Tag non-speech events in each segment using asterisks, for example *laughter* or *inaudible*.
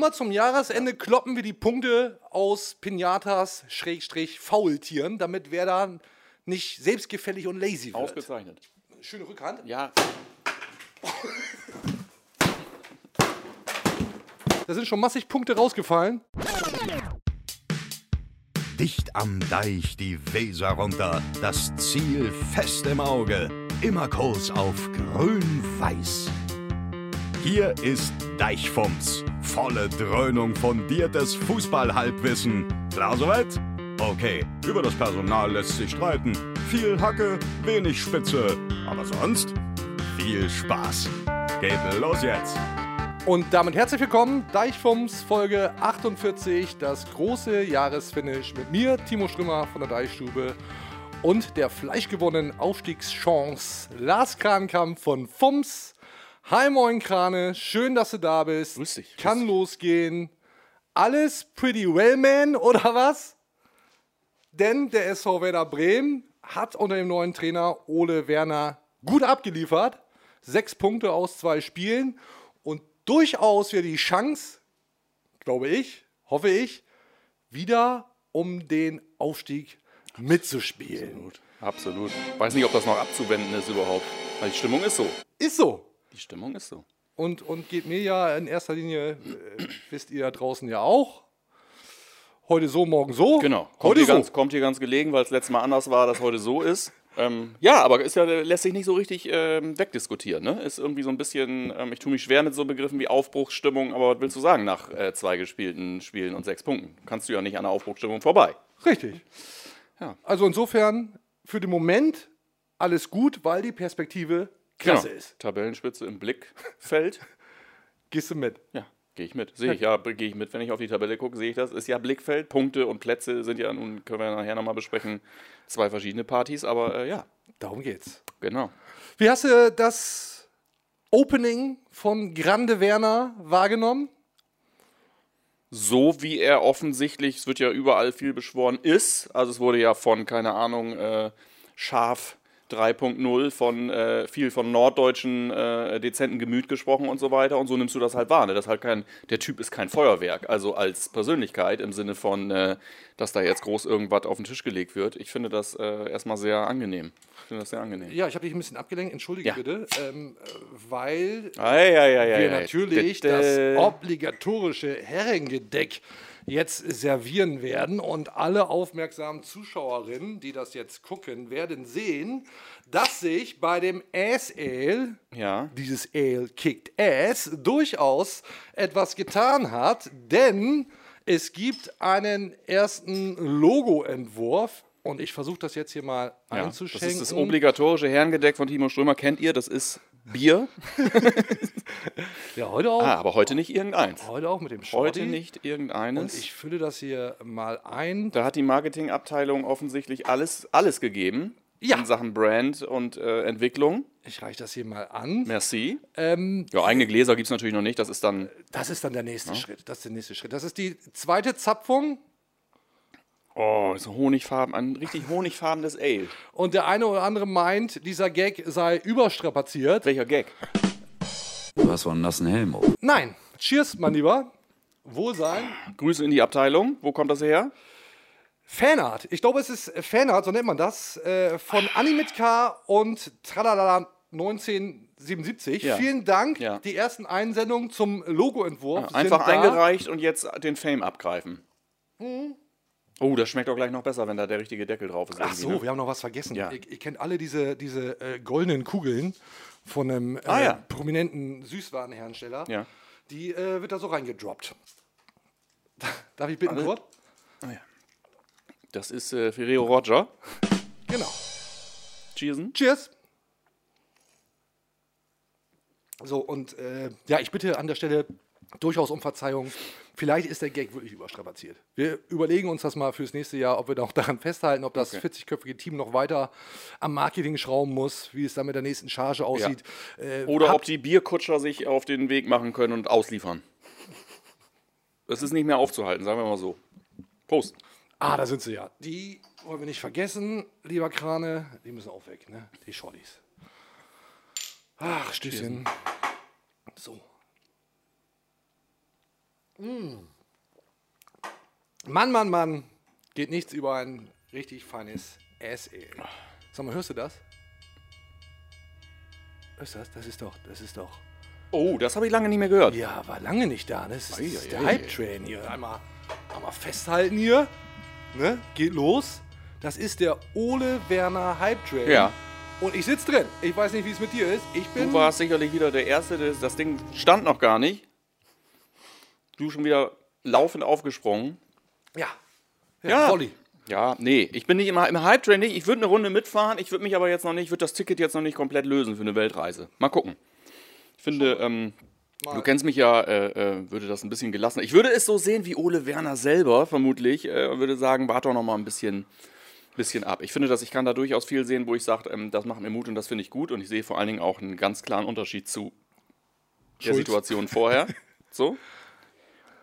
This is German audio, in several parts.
immer zum Jahresende kloppen wir die Punkte aus Pinatas, Schrägstrich, Faultieren, damit wer da nicht selbstgefällig und lazy wird. Ausgezeichnet. Schöne Rückhand. Ja, Da sind schon massig Punkte rausgefallen. Dicht am Deich die Weser runter, das Ziel fest im Auge, immer Kurs auf grün-weiß. Hier ist Deichfumms, volle Dröhnung fundiertes Fußballhalbwissen. Klar soweit? Okay, über das Personal lässt sich streiten. Viel Hacke, wenig Spitze, aber sonst viel Spaß. Geht los jetzt. Und damit herzlich willkommen, Deichfums Folge 48, das große Jahresfinish mit mir, Timo Strümmer von der Deichstube und der fleischgewonnenen Aufstiegschance Lars Krankamp von Fums. Hi Moin Krane, schön, dass du da bist. Grüß dich. Kann losgehen. Alles pretty well, man, *laughs* oder was? Denn der SV Werder Bremen hat unter dem neuen Trainer Ole Werner gut abgeliefert. Sechs Punkte aus zwei Spielen und durchaus wieder die Chance, glaube ich, hoffe ich, wieder um den Aufstieg mitzuspielen. absolut. Absolut. Weiß nicht, ob das noch abzuwenden ist überhaupt. Weil die Stimmung ist so. Ist so. Die Stimmung ist so. Und, und geht mir ja in erster Linie, äh, wisst ihr da draußen ja auch. Heute so, morgen so. Genau. Kommt, Heute hier, so. ganz, kommt hier ganz gelegen, weil es letztes Mal anders war, dass heute so ist. Ähm, ja, aber ist ja, lässt sich nicht so richtig ähm, wegdiskutieren. Ne? Ist irgendwie so ein bisschen, ähm, ich tue mich schwer mit so Begriffen wie Aufbruchsstimmung, aber was willst du sagen nach äh, zwei gespielten Spielen und sechs Punkten? Kannst du ja nicht an der Aufbruchsstimmung vorbei. Richtig. Ja. Also insofern für den Moment alles gut, weil die Perspektive klasse Genau. ist. Tabellenspitze im Blickfeld. *laughs* Gehst du mit? Ja, gehe ich mit. Sehe ich ja, gehe ich mit. Wenn ich auf die Tabelle gucke, sehe ich das. Ist ja Blickfeld. Punkte und Plätze sind ja, nun können wir nachher nochmal besprechen, zwei verschiedene Partys, aber äh, ja, Darum geht's. genau. Wie hast du das Opening von Grande Werner wahrgenommen? So wie er offensichtlich, es wird ja überall viel beschworen, ist. Also es wurde ja von, keine Ahnung, äh, Schaf 3.0 von äh, viel von norddeutschen äh, dezenten Gemüt gesprochen und so weiter. Und so nimmst du das halt wahr. Ne? Das halt kein, der Typ ist kein Feuerwerk, also als Persönlichkeit im Sinne von, äh, dass da jetzt groß irgendwas auf den Tisch gelegt wird. Ich finde das äh, erstmal sehr angenehm. Ich finde das sehr angenehm. Ja, ich habe dich ein bisschen abgelenkt, entschuldige Ja. bitte, ähm, äh, weil Ei, ei, ei, wir natürlich das obligatorische Herrengedeck jetzt servieren werden und alle aufmerksamen Zuschauerinnen, die das jetzt gucken, werden sehen, dass sich bei dem Ass Ale, Ja. dieses Ale kickt Ass, durchaus etwas getan hat, denn es gibt einen ersten Logoentwurf und ich versuche das jetzt hier mal Ja, das einzuschenken. ist das obligatorische Herrengedeck von Timo Strömer. Kennt ihr? Das ist Bier. ja, heute auch. Ah, aber heute nicht irgendeins. Heute auch mit dem Heute Shorty. nicht Und irgendeines. ich fülle das hier mal ein. da hat die Marketingabteilung offensichtlich alles, alles gegeben Ja. in Sachen Brand und äh, Entwicklung. Ich reiche das hier mal an. Merci. Ähm, Ja, eigene Gläser gibt es natürlich noch nicht. Das ist dann. das ist dann der nächste Schritt. Das ist der nächste Schritt. Das ist die zweite Zapfung. Oh, so honigfarben, ein richtig honigfarbenes Ale. Und der eine oder andere meint, dieser Gag sei überstrapaziert. Welcher Gag? Du hast wohl einen nassen Helm auf. Nein. Cheers, mein Lieber. Wohlsein. Grüße in die Abteilung. Wo kommt das her? Fanart. Ich glaube, es ist Fanart, so nennt man das. Äh, von Animitka und Tralala 1977. Ja. Vielen Dank. Ja. Die ersten Einsendungen zum Logoentwurf. sind Einfach eingereicht und jetzt den Fame abgreifen. Mhm. Oh, das schmeckt doch gleich noch besser, wenn da der richtige Deckel drauf ist. Ach so, ne? wir haben noch was vergessen. Ja. Ihr, ihr kennt alle diese, diese äh, goldenen Kugeln von einem äh, Ah, ja. prominenten Süßwarenhersteller. Ja. Die äh, wird da so reingedroppt. *laughs* Darf ich bitten, Kurt? Das ist äh, Ferrero Roger. Genau. Cheersen. Cheers. So, und äh, ja, ich bitte an der Stelle durchaus um Verzeihung. Vielleicht ist der Gag wirklich überstrapaziert. Wir überlegen uns das mal fürs nächste Jahr, ob wir da auch daran festhalten, ob das 40-köpfige Team noch weiter am Marketing schrauben muss, wie es dann mit der nächsten Charge aussieht. Äh, Oder ob die Bierkutscher sich auf den Weg machen können und ausliefern. Es ist nicht mehr aufzuhalten, sagen wir mal so. Prost. Ah, da sind sie ja. Die wollen wir nicht vergessen, lieber Krane. Die müssen auch weg, ne? Die Shorties. Ach, Stößchen. So. Mann, Mann, Mann, geht nichts über ein richtig feines SE. Sag mal, hörst du das? Hörst du das? Das ist doch, das ist doch. Oh, das habe ich lange nicht mehr gehört. Ja, war lange nicht da. ne? Das ist, das ist der. Hype-Train hier. Einmal, einmal festhalten hier. Ne? Geht los. Das ist der Ole Werner Hype-Train. Ja. Und ich sitze drin. Ich weiß nicht, wie es mit dir ist. Ich bin. Du warst sicherlich wieder der Erste, das, das Ding stand noch gar nicht. Du schon wieder laufend aufgesprungen. Ja. Ja. Volley. Ja, nee, ich bin nicht immer im Hype-Train. Ich würde eine Runde mitfahren, ich würde mich aber jetzt noch nicht, ich würde das Ticket jetzt noch nicht komplett lösen für eine Weltreise. Mal gucken. Ich finde, ähm, du kennst mich ja, äh, äh, würde das ein bisschen gelassen. Ich würde es so sehen wie Ole Werner selber, vermutlich. Äh, würde sagen, warte doch noch mal ein bisschen, bisschen ab. Ich finde, dass ich kann da durchaus viel sehen, wo ich sage, ähm, das macht mir Mut und das finde ich gut. Und ich sehe vor allen Dingen auch einen ganz klaren Unterschied zu der. Situation vorher. *laughs* so.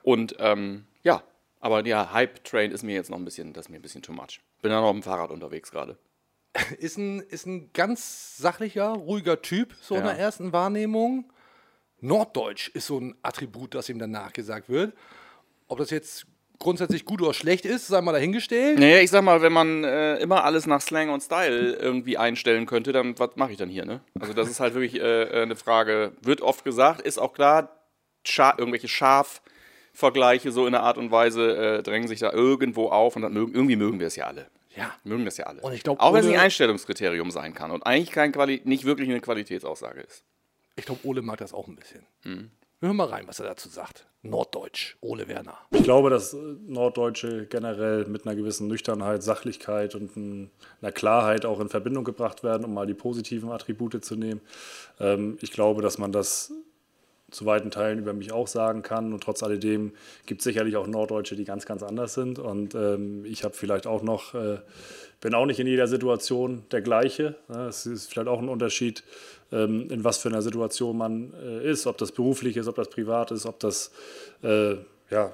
Und ähm, ja, aber der Hype-Train ist mir jetzt noch ein bisschen, das ist mir ein bisschen too much. Bin ja noch auf dem Fahrrad unterwegs gerade. *laughs* Ist ein, ist ein ganz sachlicher, ruhiger Typ, so in Ja. der ersten Wahrnehmung. Norddeutsch ist so ein Attribut, das ihm dann nachgesagt wird. Ob das jetzt grundsätzlich gut oder schlecht ist, sei mal dahingestellt. Naja, ich sag mal, wenn man äh, immer alles nach Slang und Style irgendwie einstellen könnte, dann was mache ich dann hier, ne? Also das ist halt wirklich äh, äh, eine Frage, wird oft gesagt, ist auch klar, scha irgendwelche Schaf-Vergleiche so in der Art und Weise äh, drängen sich da irgendwo auf und dann mögen, irgendwie mögen wir es ja alle. Ja. Mögen das ja alle. Und ich glaub, auch wenn es nicht Einstellungskriterium sein kann und eigentlich kein Quali nicht wirklich eine Qualitätsaussage ist. Ich glaube, Ole mag das auch ein bisschen. Hm. Wir hören mal rein, was er dazu sagt. Norddeutsch, Ole Werner. Ich glaube, dass äh, Norddeutsche generell mit einer gewissen Nüchternheit, Sachlichkeit und ein- einer Klarheit auch in Verbindung gebracht werden, um mal die positiven Attribute zu nehmen. Ähm, ich glaube, dass man das zu weiten Teilen über mich auch sagen kann. Und trotz alledem gibt es sicherlich auch Norddeutsche, die ganz, ganz anders sind. Und ähm, ich habe vielleicht auch noch, äh, bin auch nicht in jeder Situation der gleiche. Ne? Es ist vielleicht auch ein Unterschied, ähm, in was für einer Situation man äh, ist, ob das beruflich ist, ob das privat ist, ob das, äh, ja,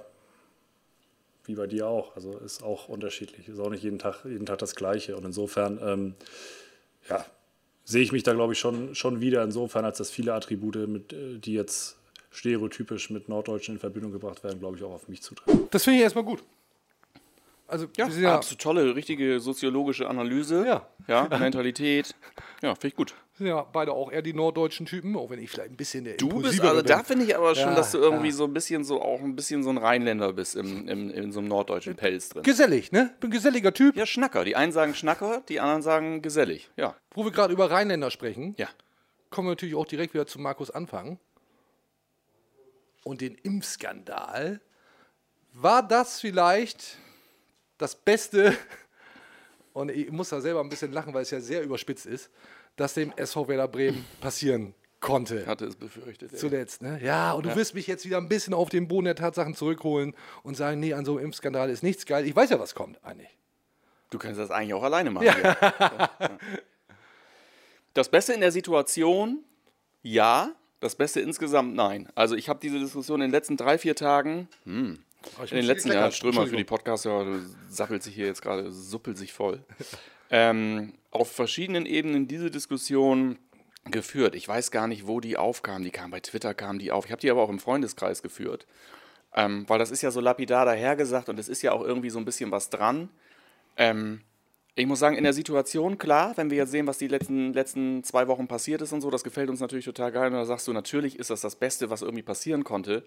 wie bei dir auch. Also ist auch unterschiedlich. Ist auch nicht jeden Tag, jeden Tag das Gleiche. Und insofern, ähm, ja, sehe ich mich da, glaube ich, schon, schon wieder insofern, als dass viele Attribute, mit, äh, die jetzt stereotypisch mit Norddeutschen in Verbindung gebracht werden, glaube ich, auch auf mich zutreffen. Das finde ich erstmal gut. Also, Ja, ja, absolut tolle, richtige soziologische Analyse. Ja. Ja, Mentalität. Ja, finde ich gut. ja beide auch eher die norddeutschen Typen, auch wenn ich vielleicht ein bisschen der Du bist, also bin. da finde ich aber schon, Ja, dass du irgendwie ja. so ein bisschen so auch ein bisschen so ein Rheinländer bist im, im, in so einem norddeutschen Pelz drin. Gesellig, ne? Bin geselliger Typ. Ja, Schnacker. Die einen sagen Schnacker, die anderen sagen gesellig. Ja. Wo wir gerade über Rheinländer sprechen, Ja. kommen wir natürlich auch direkt wieder zu Markus Anfang. Und den Impfskandal. War das vielleicht das Beste, *laughs* und ich muss da selber ein bisschen lachen, weil es ja sehr überspitzt ist, dass dem SV Werder Bremen passieren konnte. Hatte es befürchtet. ey. Zuletzt, ne? Ja, und du wirst mich jetzt wieder ein bisschen auf den Boden der Tatsachen zurückholen und sagen, nee, an so einem Impfskandal ist nichts geil. Ich weiß ja, was kommt eigentlich. Du kannst das eigentlich auch alleine machen. Ja. Ja. *laughs* Das Beste in der Situation, ja. Das Beste insgesamt, nein. Also ich habe diese Diskussion in den letzten drei, vier Tagen, in den letzten Jahren, Strömer für die du sappelt sich hier jetzt gerade, suppelt sich voll. *laughs* ähm, auf verschiedenen Ebenen diese Diskussion geführt. Ich weiß gar nicht, wo die aufkam. Die kam bei Twitter, kam die auf. Ich habe die aber auch im Freundeskreis geführt. Ähm, weil das ist ja so lapidar dahergesagt und es ist ja auch irgendwie so ein bisschen was dran. Ähm, ich muss sagen, in der Situation, klar, wenn wir jetzt sehen, was die letzten, letzten zwei Wochen passiert ist und so, das gefällt uns natürlich total geil. Und da sagst du, natürlich ist das das Beste, was irgendwie passieren konnte,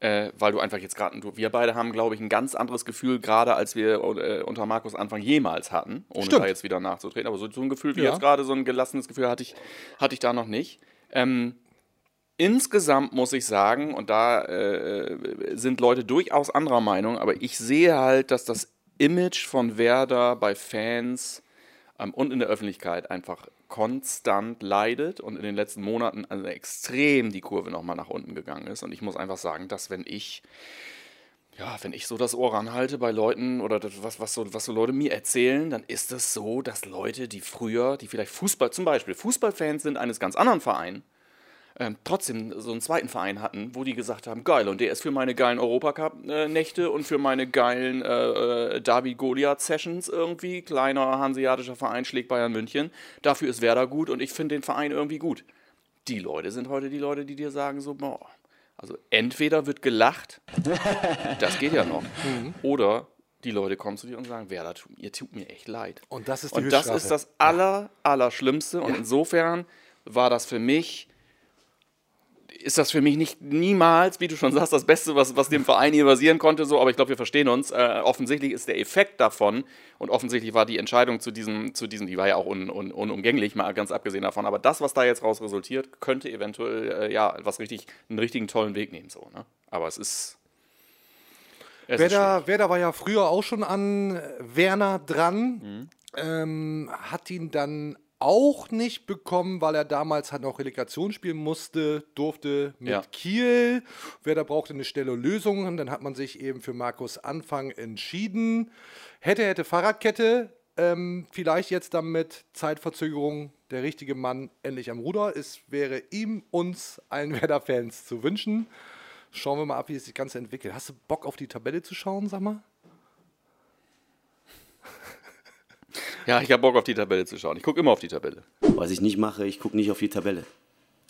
äh, weil du einfach jetzt gerade, wir beide haben, glaube ich, ein ganz anderes Gefühl, gerade als wir äh, unter Markus Anfang jemals hatten, ohne Stimmt. da jetzt wieder nachzutreten. Aber so, so ein Gefühl wie Ja. jetzt gerade, so ein gelassenes Gefühl hatte ich, hatte ich da noch nicht. Ähm, Insgesamt muss ich sagen, und da äh, sind Leute durchaus anderer Meinung, aber ich sehe halt, dass das Image von Werder bei Fans ähm, und in der Öffentlichkeit einfach konstant leidet und in den letzten Monaten also extrem die Kurve nochmal nach unten gegangen ist. Und ich muss einfach sagen, dass wenn ich ja, wenn ich so das Ohr ranhalte bei Leuten oder das, was, was, so, was so Leute mir erzählen, dann ist es so, dass Leute, die früher, die vielleicht Fußball, zum Beispiel Fußballfans sind eines ganz anderen Vereins, ähm, trotzdem so einen zweiten Verein hatten, wo die gesagt haben, geil, und der ist für meine geilen Europacup-Nächte und für meine geilen äh, äh, Derby-Goliath-Sessions irgendwie, kleiner hanseatischer Verein schlägt Bayern München, dafür ist Werder gut und ich finde den Verein irgendwie gut. Die Leute sind heute die Leute, die dir sagen so, boah, Also entweder wird gelacht, *laughs* das geht ja noch, oder die Leute kommen zu dir und sagen, Werder, ihr tut mir echt leid. Und das ist die Und das ist das aller, Allerschlimmste. Und Ja. insofern war das für mich, ist das für mich nicht niemals, wie du schon sagst, das Beste, was, was dem Verein hier basieren konnte. So, aber ich glaube, wir verstehen uns. Äh, offensichtlich ist der Effekt davon und offensichtlich war die Entscheidung zu diesem, zu diesem die war ja auch un, un, unumgänglich, mal ganz abgesehen davon. Aber das, was da jetzt raus resultiert, könnte eventuell äh, ja was richtig, einen richtigen tollen Weg nehmen. So, ne? Aber es ist. Es ist. Werder, Werder war ja früher auch schon an Werner dran, Mhm. ähm, hat ihn dann auch nicht bekommen, weil er damals halt noch Relegation spielen musste, durfte mit Ja. Kiel. Werder brauchte eine schnelle Lösung dann hat man sich eben für Markus Anfang entschieden. Hätte, hätte Fahrradkette, ähm, vielleicht jetzt dann mit Zeitverzögerung der richtige Mann endlich am Ruder. Es wäre ihm, uns, allen Werder-Fans zu wünschen. Schauen wir mal ab, wie sich das Ganze entwickelt. Hast du Bock auf die Tabelle zu schauen, sag mal? Ja, ich habe Bock auf die Tabelle zu schauen. Ich gucke immer auf die Tabelle. Was ich nicht mache, ich gucke nicht auf die Tabelle.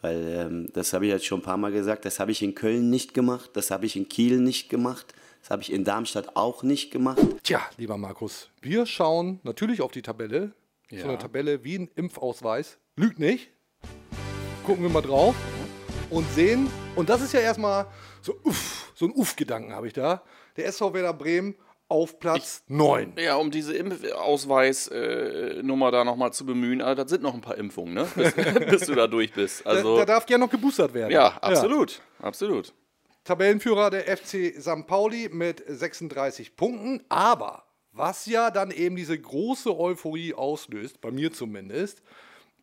Weil ähm, das habe ich jetzt schon ein paar Mal gesagt, das habe ich in Köln nicht gemacht, das habe ich in Kiel nicht gemacht, das habe ich in Darmstadt auch nicht gemacht. Tja, lieber Markus, wir schauen natürlich auf die Tabelle. So eine Tabelle wie ein Impfausweis. Lügt nicht. Gucken wir mal drauf und sehen. Und das ist ja erstmal so, uff, so ein Uff-Gedanken habe ich da. Der SV Werder Bremen auf Platz 9. Ja, um diese Impfausweis-Nummer da nochmal zu bemühen, also das sind noch ein paar Impfungen, ne? Bis, *laughs* bis du da durch bist. Da, Also, da darf gerne noch geboostert werden. ja, absolut. Absolut. Tabellenführer der FC St. Pauli mit 36 Punkten. Aber was ja dann eben diese große Euphorie auslöst, bei mir zumindest,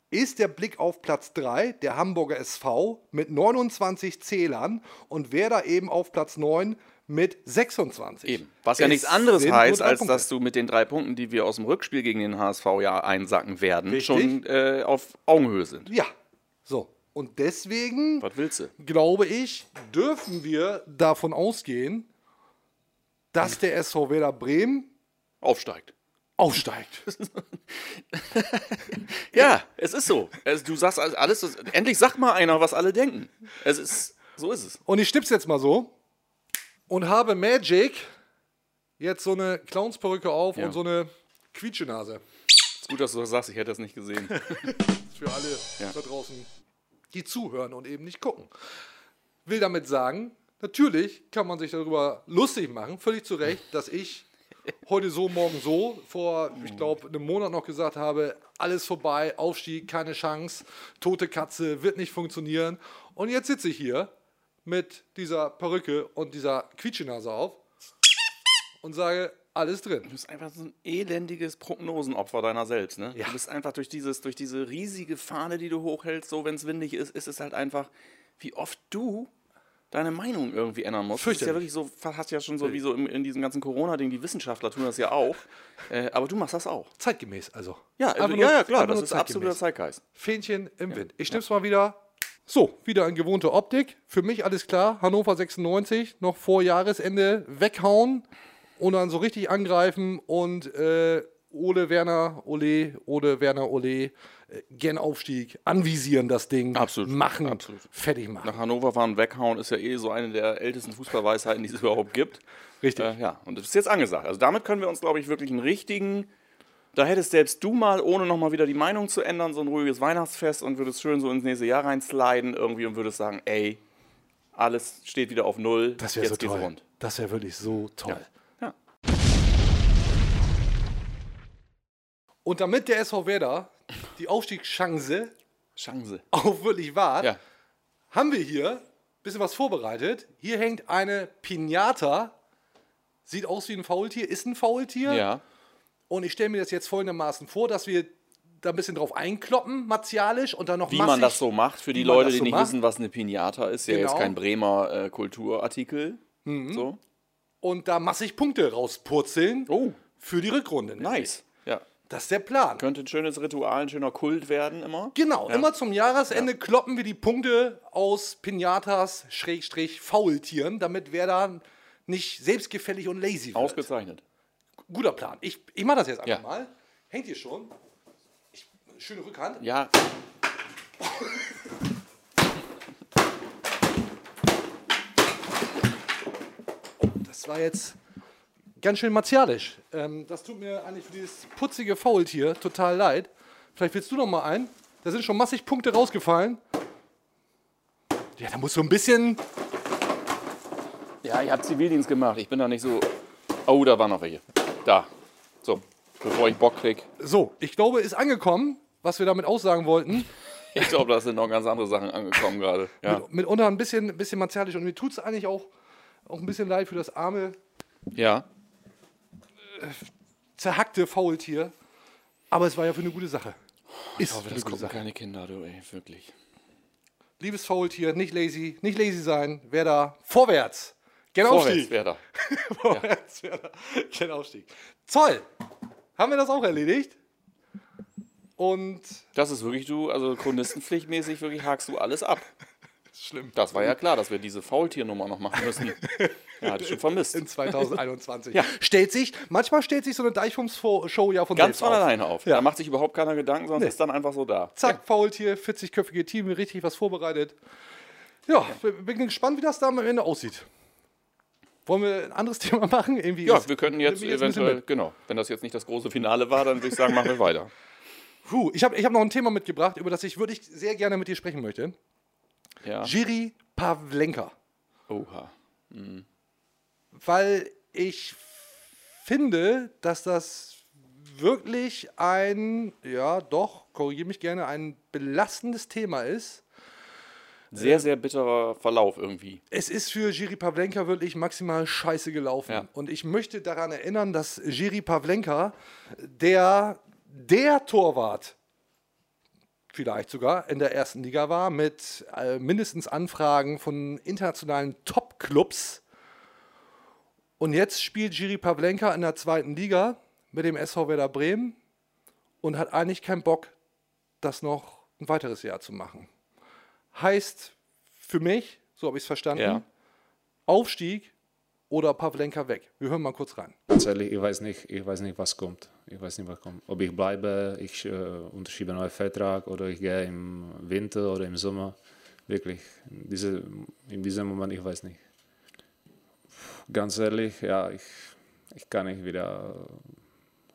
ist der Blick auf Platz 3, der Hamburger SV mit 29 Zählern und Werder eben auf Platz 9 mit 26. Eben. Was ja Es nichts anderes heißt, als Punkte. dass du mit den drei Punkten, die wir aus dem Rückspiel gegen den HSV ja einsacken werden, Richtig. schon äh, auf Augenhöhe sind. Ja, so. Und deswegen Was willst du? glaube ich, dürfen wir davon ausgehen, dass der SV Werder Bremen Aufsteigt. aufsteigt. *laughs* Ja, es ist so. Es, du sagst alles, alles, endlich sagt mal einer, was alle denken. Es ist, so ist es. Und ich stipp's jetzt mal so und habe Magic jetzt so eine Clownsperücke auf Ja. und so eine Quietschenase. Ist gut, dass du das sagst, ich hätte das nicht gesehen. *laughs* Für alle Ja. da draußen, die zuhören und eben nicht gucken. Will damit sagen, natürlich kann man sich darüber lustig machen, völlig zu Recht, dass ich heute so, morgen so, vor, ich glaube, einem Monat noch gesagt habe, alles vorbei, Aufstieg, keine Chance, tote Katze, wird nicht funktionieren. Und jetzt sitze ich hier mit dieser Perücke und dieser Quietschenase auf und sage, alles drin. Du bist einfach so ein elendiges Prognosenopfer deiner selbst. Ne? Ja. Du bist einfach durch, dieses, durch diese riesige Fahne, die du hochhältst, so wenn es windig ist, ist es halt einfach, wie oft du deine Meinung irgendwie ändern musst. Das ist ja Fürchterlich. wirklich so, hast ja schon so wie so in, in diesem ganzen Corona-Ding, die Wissenschaftler tun das ja auch. Äh, aber du machst das auch. Zeitgemäß also. Ja, also, ja, ja klar, das ist absoluter zeitgemäß. Zeitgeist. Fähnchen im Wind. Ich stimm's mal wieder. So, wieder in gewohnte Optik. Für mich alles klar. Hannover 96, noch vor Jahresende weghauen und dann so richtig angreifen und äh, Ole Werner, Ole, Ole Werner, Ole, äh, gern Aufstieg, anvisieren das Ding, Absolut, machen, absolut. fertig machen. Nach Hannover fahren, weghauen ist ja eh so eine der ältesten Fußballweisheiten, die es überhaupt gibt. Richtig. Äh, ja, und das ist jetzt angesagt. Also damit können wir uns, glaube ich, wirklich einen richtigen. Da hättest selbst du mal, ohne nochmal wieder die Meinung zu ändern, so ein ruhiges Weihnachtsfest und würdest schön so ins nächste Jahr reinsliden irgendwie und würdest sagen, ey, alles steht wieder auf Null, das wäre so toll. rund. Das wäre wirklich so toll. Ja. Und damit der SV Werder die Aufstiegschance Chance. auch wirklich wahrt, Ja. haben wir hier ein bisschen was vorbereitet. Hier hängt eine Pinata. Sieht aus wie ein Faultier, ist ein Faultier. Ja. Und ich stelle mir das jetzt folgendermaßen vor, dass wir da ein bisschen drauf einkloppen, martialisch, und dann noch Wie massig, man das so macht, für die Leute, die so nicht macht. wissen, was eine Pinata ist, ja jetzt Genau. Mhm. kein Bremer äh, Kulturartikel. So. Und da massig Punkte rauspurzeln Oh, für die Rückrunde. nice. Ja. Das ist der Plan. Könnte ein schönes Ritual, ein schöner Kult werden immer. Genau, Ja. immer zum Jahresende kloppen wir die Punkte aus Pinatas, Schrägstrich, Faultieren, damit wer da nicht selbstgefällig und lazy wird. Ausgezeichnet. Guter Plan. Ich, ich mache das jetzt einfach Ja. mal. Hängt hier schon. Ich, schöne Rückhand. Ja. Das war jetzt ganz schön martialisch. Ähm, das tut mir eigentlich für dieses putzige Faultier total leid. Vielleicht willst du noch mal ein. Da sind schon massig Punkte rausgefallen. Ja, da musst du ein bisschen. Ja, ich habe Zivildienst gemacht. Ich bin da nicht so. Oh, da war noch welche. Da. So, bevor ich Bock krieg. So, ich glaube, ist angekommen, was wir damit aussagen wollten. *laughs* Ich glaube, da sind noch ganz andere Sachen angekommen gerade. Ja. Mit, mitunter ein bisschen, bisschen martialisch. Und mir tut es eigentlich auch, auch ein bisschen leid für das arme, ja. zerhackte Faultier. Aber es war ja für eine gute Sache. Ist Ich hoffe, für eine das gucken Sache. keine Kinder, du, ey, wirklich. Liebes Faultier, nicht lazy, nicht lazy sein. Wer da vorwärts. Vorwärts Aufstieg. wäre *laughs* da. Vorwärts, wer da. Gerne Aufstieg. Toll. Haben wir das auch erledigt? Und Das ist wirklich du, also chronistenpflichtmäßig wirklich hakst du alles ab. *laughs* schlimm. Das war ja klar, dass wir diese Faultiernummer noch machen müssen. Ja, hatte ich schon vermisst. In 2021. *laughs* Ja. Stellt sich, manchmal stellt sich so eine Deichfums-Show ja von Ganz selbst von auf. alleine auf. Ja. Da macht sich überhaupt keiner Gedanken, sondern ist dann einfach so da. Zack, Faultier, 40-köpfige Team, richtig was vorbereitet. Ja, bin gespannt, wie das da am Ende aussieht. Wollen wir ein anderes *laughs* Thema machen? Irgendwie Ja, ist- wir könnten jetzt bisschen eventuell, genau, wenn das jetzt nicht das große Finale war, dann würde ich sagen, machen wir weiter. *laughs* Puh, ich habe ich hab noch ein Thema mitgebracht, über das ich wirklich sehr gerne mit dir sprechen möchte. Ja. Jiri Pavlenka. Oha. Weil ich finde, dass das wirklich ein, ja doch, korrigiere mich gerne, ein belastendes Thema ist. Sehr, sehr bitterer Verlauf irgendwie. Es ist für Jiri Pavlenka wirklich maximal scheiße gelaufen. Ja. Und ich möchte daran erinnern, dass Jiri Pavlenka der, der Torwart vielleicht sogar in der ersten Liga war, mit äh, mindestens Anfragen von internationalen Top-Clubs. Und jetzt spielt Jiri Pavlenka in der zweiten Liga mit dem SV Werder Bremen und hat eigentlich keinen Bock, das noch ein weiteres Jahr zu machen. Heißt für mich, so habe ich es verstanden, Ja. Aufstieg oder Pavlenka weg. Wir hören mal kurz rein. Ganz ehrlich, ich weiß nicht, ich weiß nicht, was kommt. Ich weiß nicht, was kommt. Ob ich bleibe, ich äh, unterschreibe einen neuen Vertrag oder ich gehe im Winter oder im Sommer. Wirklich, in, diese, in diesem Moment, ich weiß nicht. Ganz ehrlich, ja, ich, ich kann nicht wieder,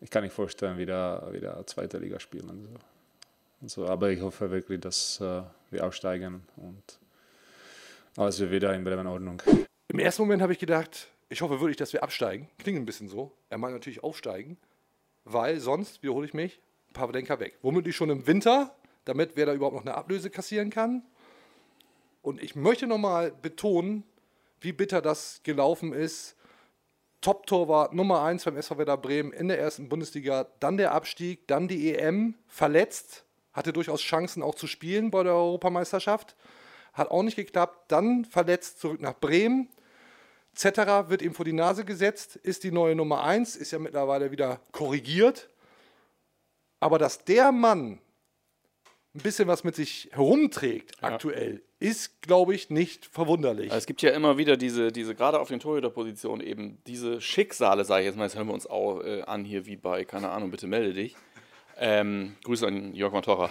ich kann nicht vorstellen, wieder, wieder zweite Liga spielen. Und so. Und so. Aber ich hoffe wirklich, dass äh, wir aufsteigen und alles wird wieder in Bremen Ordnung. Im ersten Moment habe ich gedacht, ich hoffe wirklich, dass wir absteigen. Klingt ein bisschen so. Er meint natürlich aufsteigen, weil sonst, wiederhole ich mich, Pavlenka weg. Womöglich schon im Winter, damit wer da überhaupt noch eine Ablöse kassieren kann. Und ich möchte nochmal betonen, wie bitter das gelaufen ist. Top-Torwart Nummer 1 beim SV Werder Bremen in der ersten Bundesliga, dann der Abstieg, dann die EM, verletzt, hatte durchaus Chancen auch zu spielen bei der Europameisterschaft, hat auch nicht geklappt, dann verletzt zurück nach Bremen. Zetterer wird ihm vor die Nase gesetzt, ist die neue Nummer 1, ist ja mittlerweile wieder korrigiert. Aber dass der Mann ein bisschen was mit sich herumträgt aktuell, ist, glaube ich, nicht verwunderlich. Es gibt ja immer wieder diese, diese gerade auf den Torhüterpositionen eben diese Schicksale, sage ich jetzt mal, jetzt hören wir uns auch äh, an hier wie bei, keine Ahnung, bitte melde dich. Ähm, Grüße an Jörg Montorra.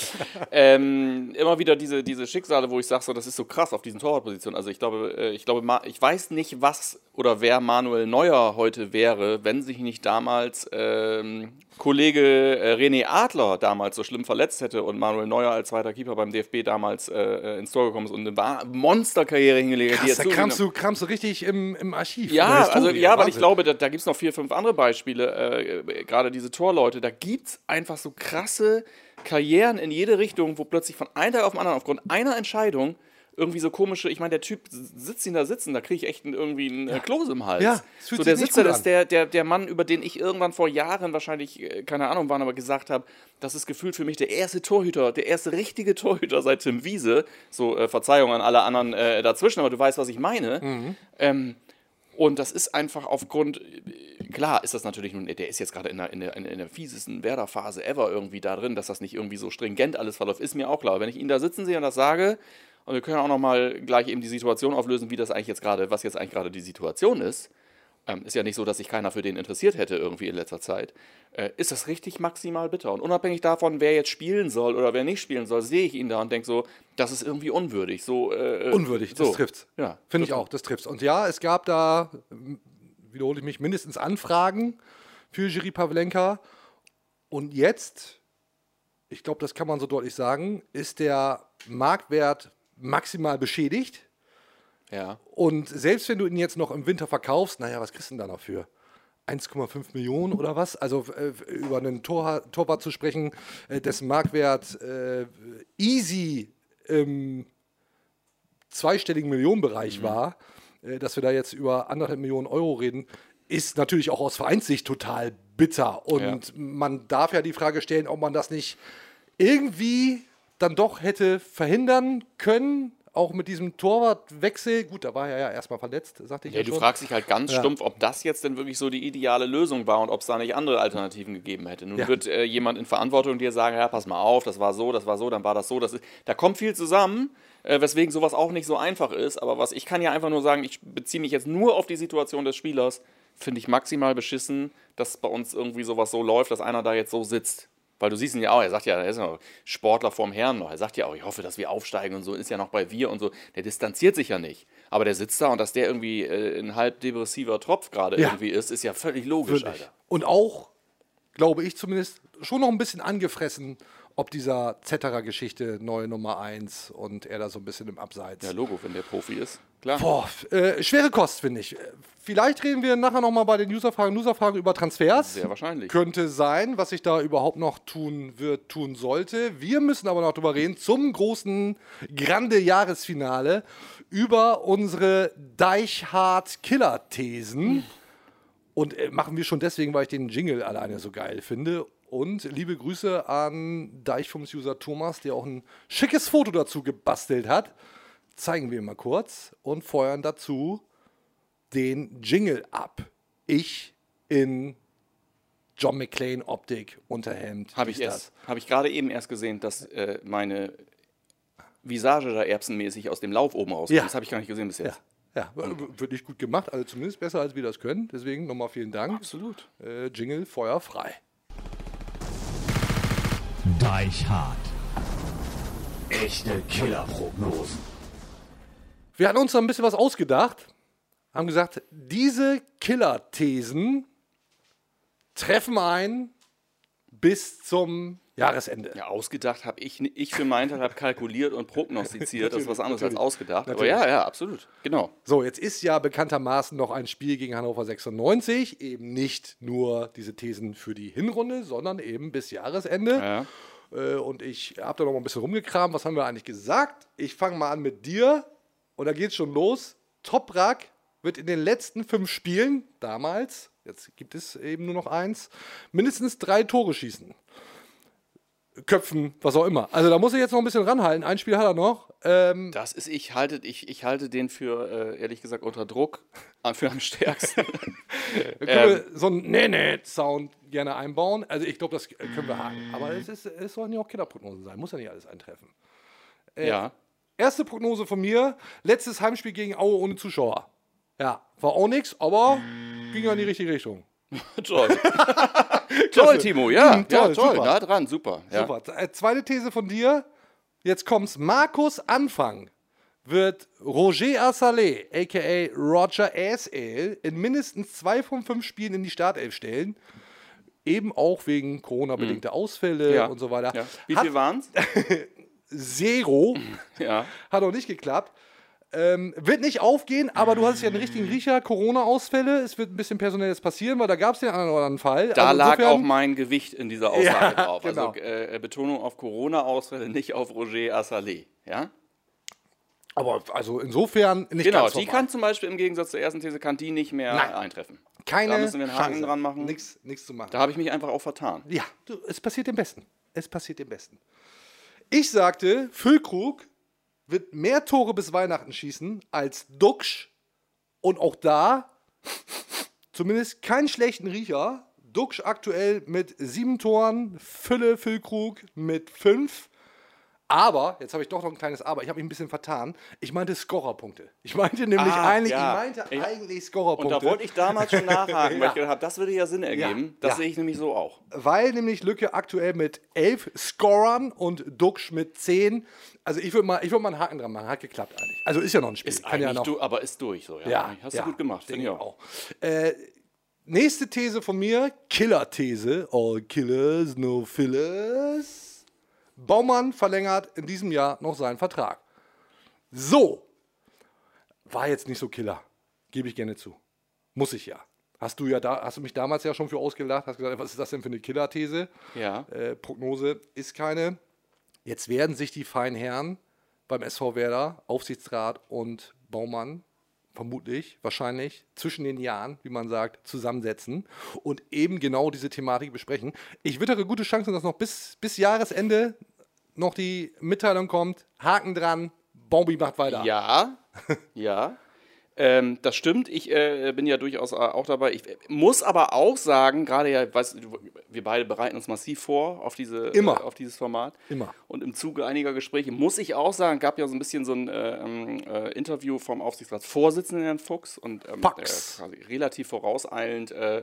*laughs* ähm, immer wieder diese, diese Schicksale, wo ich sage, so, das ist so krass auf diesen Torwartpositionen. Also ich glaube, äh, ich glaube, ich weiß nicht, was oder wer Manuel Neuer heute wäre, wenn sich nicht damals ähm, Kollege äh, René Adler damals so schlimm verletzt hätte und Manuel Neuer als zweiter Keeper beim DFB damals äh, äh, ins Tor gekommen ist und eine Monsterkarriere hingelegt hat. da kramst du, kramst du richtig im, im Archiv. ja, Historie. also ja, weil ich glaube, da, da gibt es noch vier, fünf andere Beispiele, äh, gerade diese Torleute, da gibt es einfach so krasse Karrieren in jede Richtung, wo plötzlich von einem Tag auf den anderen aufgrund einer Entscheidung irgendwie so komische, ich meine, der Typ sitzt ihn da sitzen, da kriege ich echt irgendwie einen äh, Kloß im Hals. Ja, es fühlt so der das an. ist der, der, der Mann, über den ich irgendwann vor Jahren wahrscheinlich, äh, keine Ahnung wann, aber gesagt habe, das ist gefühlt für mich der erste Torhüter, der erste richtige Torhüter seit Tim Wiese. So, äh, Verzeihung an alle anderen äh, dazwischen, aber du weißt, was ich meine. Mhm. Ähm, und das ist einfach aufgrund, klar ist das natürlich nun, der ist jetzt gerade in der, in, der, in der fiesesten Werder-Phase ever irgendwie da drin, dass das nicht irgendwie so stringent alles verläuft, ist mir auch klar. Wenn ich ihn da sitzen sehe und das sage, und wir können auch nochmal gleich eben die Situation auflösen, wie das eigentlich jetzt gerade, was jetzt eigentlich gerade die Situation ist. Ähm, ist ja nicht so, dass sich keiner für den interessiert hätte irgendwie in letzter Zeit, äh, ist das richtig maximal bitter. Und unabhängig davon, wer jetzt spielen soll oder wer nicht spielen soll, sehe ich ihn da und denke so, das ist irgendwie unwürdig. So, äh, Unwürdig, das so. trifft's. Ja, Finde ich auch, das trifft's. Und ja, es gab da, m, wiederhole ich mich, mindestens Anfragen für Jiri Pavlenka. Und jetzt, ich glaube, das kann man so deutlich sagen, ist der Marktwert maximal beschädigt. Ja. Und selbst wenn du ihn jetzt noch im Winter verkaufst, naja, was kriegst du denn da noch für? 1,5 Millionen oder was? Also äh, über einen Tor, Torwart zu sprechen, äh, dessen Marktwert äh, easy im zweistelligen Millionenbereich war, äh, dass wir da jetzt über anderthalb Millionen Euro reden, ist natürlich auch aus Vereinssicht total bitter. Und man darf ja die Frage stellen, ob man das nicht irgendwie dann doch hätte verhindern können, auch mit diesem Torwartwechsel. Gut, da war er ja erstmal verletzt, sagte ich ja, Ja, du schon. fragst dich halt ganz Ja. stumpf, ob das jetzt denn wirklich so die ideale Lösung war und ob es da nicht andere Alternativen gegeben hätte. Nun Ja. wird äh, jemand in Verantwortung dir sagen, ja, pass mal auf, das war so, das war so, dann war das so. Das ist, da kommt viel zusammen, äh, weswegen sowas auch nicht so einfach ist. Aber was ich kann ja einfach nur sagen, ich beziehe mich jetzt nur auf die Situation des Spielers, finde ich maximal beschissen, dass bei uns irgendwie sowas so läuft, dass einer da jetzt so sitzt. Weil du siehst ihn ja auch, er sagt ja, er ist ja noch Sportler vorm Herrn noch. Er sagt ja auch, ich hoffe, dass wir aufsteigen und so, ist ja noch bei wir und so. Der distanziert sich ja nicht. Aber der sitzt da und dass der irgendwie äh, ein halb depressiver Tropf gerade Ja. irgendwie ist, ist ja völlig logisch. Alter. Und auch, glaube ich zumindest, schon noch ein bisschen angefressen, ob dieser Zetterer-Geschichte neue Nummer 1 und er da so ein bisschen im Abseits. Ja, Logo, wenn der Profi ist. Klar. Boah, äh, schwere Kost, finde ich. Vielleicht reden wir nachher nochmal bei den Userfragen, Userfragen über Transfers. Sehr wahrscheinlich. Könnte sein, was sich da überhaupt noch tun wird, tun sollte. Wir müssen aber noch drüber reden zum großen Grande Jahresfinale über unsere Deichhardt-Killer-Thesen. Und äh, machen wir schon deswegen, weil ich den Jingle alleine so geil finde. Und liebe Grüße an Deichfums-User Thomas, der auch ein schickes Foto dazu gebastelt hat. Zeigen wir mal kurz und feuern dazu den Jingle ab. Ich in John McClane Optik, Unterhemd. Habe ich erst, habe ich gerade eben erst gesehen, dass äh, meine Visage da erbsenmäßig aus dem Lauf oben rauskommt. Ja. Das habe ich gar nicht gesehen bis jetzt. Ja, ja w- wirklich gut gemacht. Also zumindest besser, als wir das können. Deswegen nochmal vielen Dank. Absolut. Äh, Jingle, Feuer frei. Deichhard. Echte Killerprognosen. Wir hatten uns da ein bisschen was ausgedacht. Haben gesagt, diese Killer-Thesen treffen ein bis zum Jahresende. Ja, ausgedacht habe ich, ich für meinen Teil habe kalkuliert und prognostiziert. das ist was anderes als natürlich. ausgedacht. Aber ja, ja, absolut. Genau. So, jetzt ist ja bekanntermaßen noch ein Spiel gegen Hannover 96. Eben nicht nur diese Thesen für die Hinrunde, sondern eben bis Jahresende. Ja. Äh, und ich habe da noch mal ein bisschen rumgekramt. Was haben wir eigentlich gesagt? Ich fange mal an mit dir. Und da geht's schon los. Toprak wird in den letzten fünf Spielen, damals, jetzt gibt es eben nur noch eins, mindestens drei Tore schießen. Köpfen, was auch immer. Also da muss ich jetzt noch ein bisschen ranhalten. Ein Spiel hat er noch. Ähm, Das ist, ich halte, ich, ich halte den für, äh, ehrlich gesagt, unter Druck äh, *laughs* für am stärksten. *laughs* Können wir so einen Nee-Nee-Sound gerne einbauen. Also ich glaube, das können wir haken. Aber es, ist, es sollen ja auch Killerprognosen sein. Muss ja nicht alles eintreffen. ja. Erste Prognose von mir. Letztes Heimspiel gegen Aue ohne Zuschauer. Ja, war auch nichts, aber ging ja in die richtige Richtung. *laughs* Toll. *laughs* toll, Timo, ja. Mhm, toll, ja, toll. super. Da dran, super. Ja. Super. Äh, Zweite These von dir. Jetzt kommt's. Markus Anfang wird Roger Assalé, a.k.a. Roger ASL, in mindestens zwei von fünf Spielen in die Startelf stellen. Eben auch wegen Corona-bedingter Ausfälle Mhm. Ja. und so weiter. Ja. Wie viel waren es? *laughs* Zero. Ja. Hat auch nicht geklappt. Ähm, wird nicht aufgehen, aber du hast ja einen richtigen Riecher, Corona-Ausfälle. Es wird ein bisschen Personelles passieren, weil da gab es den einen oder anderen Fall. Da Also lag auch mein Gewicht in dieser Aussage Ja, drauf. *laughs* genau. Also äh, Betonung auf Corona-Ausfälle, nicht auf Roger Assalé. Ja? Aber also insofern nicht Genau, die kann zum Beispiel im Gegensatz zur ersten These kann die nicht mehr Nein. eintreffen. Keine Da müssen wir einen Haken Chance. dran machen. Nichts nichts zu machen. Da habe ich mich einfach auch vertan. Ja, du, es passiert dem Besten. Es passiert dem Besten. Ich sagte, Füllkrug wird mehr Tore bis Weihnachten schießen als Duxch. Und auch da zumindest keinen schlechten Riecher. Duxch aktuell mit sieben Toren, Fülle Füllkrug mit fünf. Aber, jetzt habe ich doch noch ein kleines Aber, ich habe mich ein bisschen vertan. Ich meinte Scorerpunkte. Ich meinte nämlich Ah, eigentlich, ja. ich meinte Ja. eigentlich Und Scorerpunkte. da wollte ich damals schon *laughs* nachhaken, weil Ja. ich gedacht habe, das würde ja Sinn ergeben. Das sehe ich nämlich so auch. weil nämlich Lücke aktuell mit elf Scorern und Duxch mit zehn. Also ich würde mal, ich würd mal einen Haken dran machen. Hat geklappt eigentlich. Also ist ja noch ein Spiel. Ist Kann eigentlich noch. du, aber ist durch so, ja. Ja, Hast du gut gemacht, finde ich denke auch. Äh, nächste These von mir, Killer-These. All killers, no fillers. Baumann verlängert in diesem Jahr noch seinen Vertrag. So. War jetzt nicht so Killer. Gebe ich gerne zu. Muss ich ja. Hast du ja da, hast du mich damals ja schon für ausgelacht, hast gesagt, was ist das denn für eine Killer-These? Ja. Äh, Prognose ist keine. Jetzt werden sich die feinen Herren beim SV Werder, Aufsichtsrat und Baumann, vermutlich, wahrscheinlich, zwischen den Jahren, wie man sagt, zusammensetzen und eben genau diese Thematik besprechen. Ich wittere gute Chancen, dass noch bis, bis Jahresende noch die Mitteilung kommt. Haken dran, Baumi macht weiter. Ja, *laughs* ja. Ähm, das stimmt, ich äh, bin ja durchaus äh, auch dabei. Ich äh, muss aber auch sagen, gerade ja, weißt, du, wir beide bereiten uns massiv vor auf, diese, Immer. Äh, auf dieses Format. Immer. Und im Zuge einiger Gespräche muss ich auch sagen, gab ja so ein bisschen so ein äh, ähm, äh, Interview vom Aufsichtsratsvorsitzenden Herrn Fuchs und ähm, relativ vorauseilend äh, äh,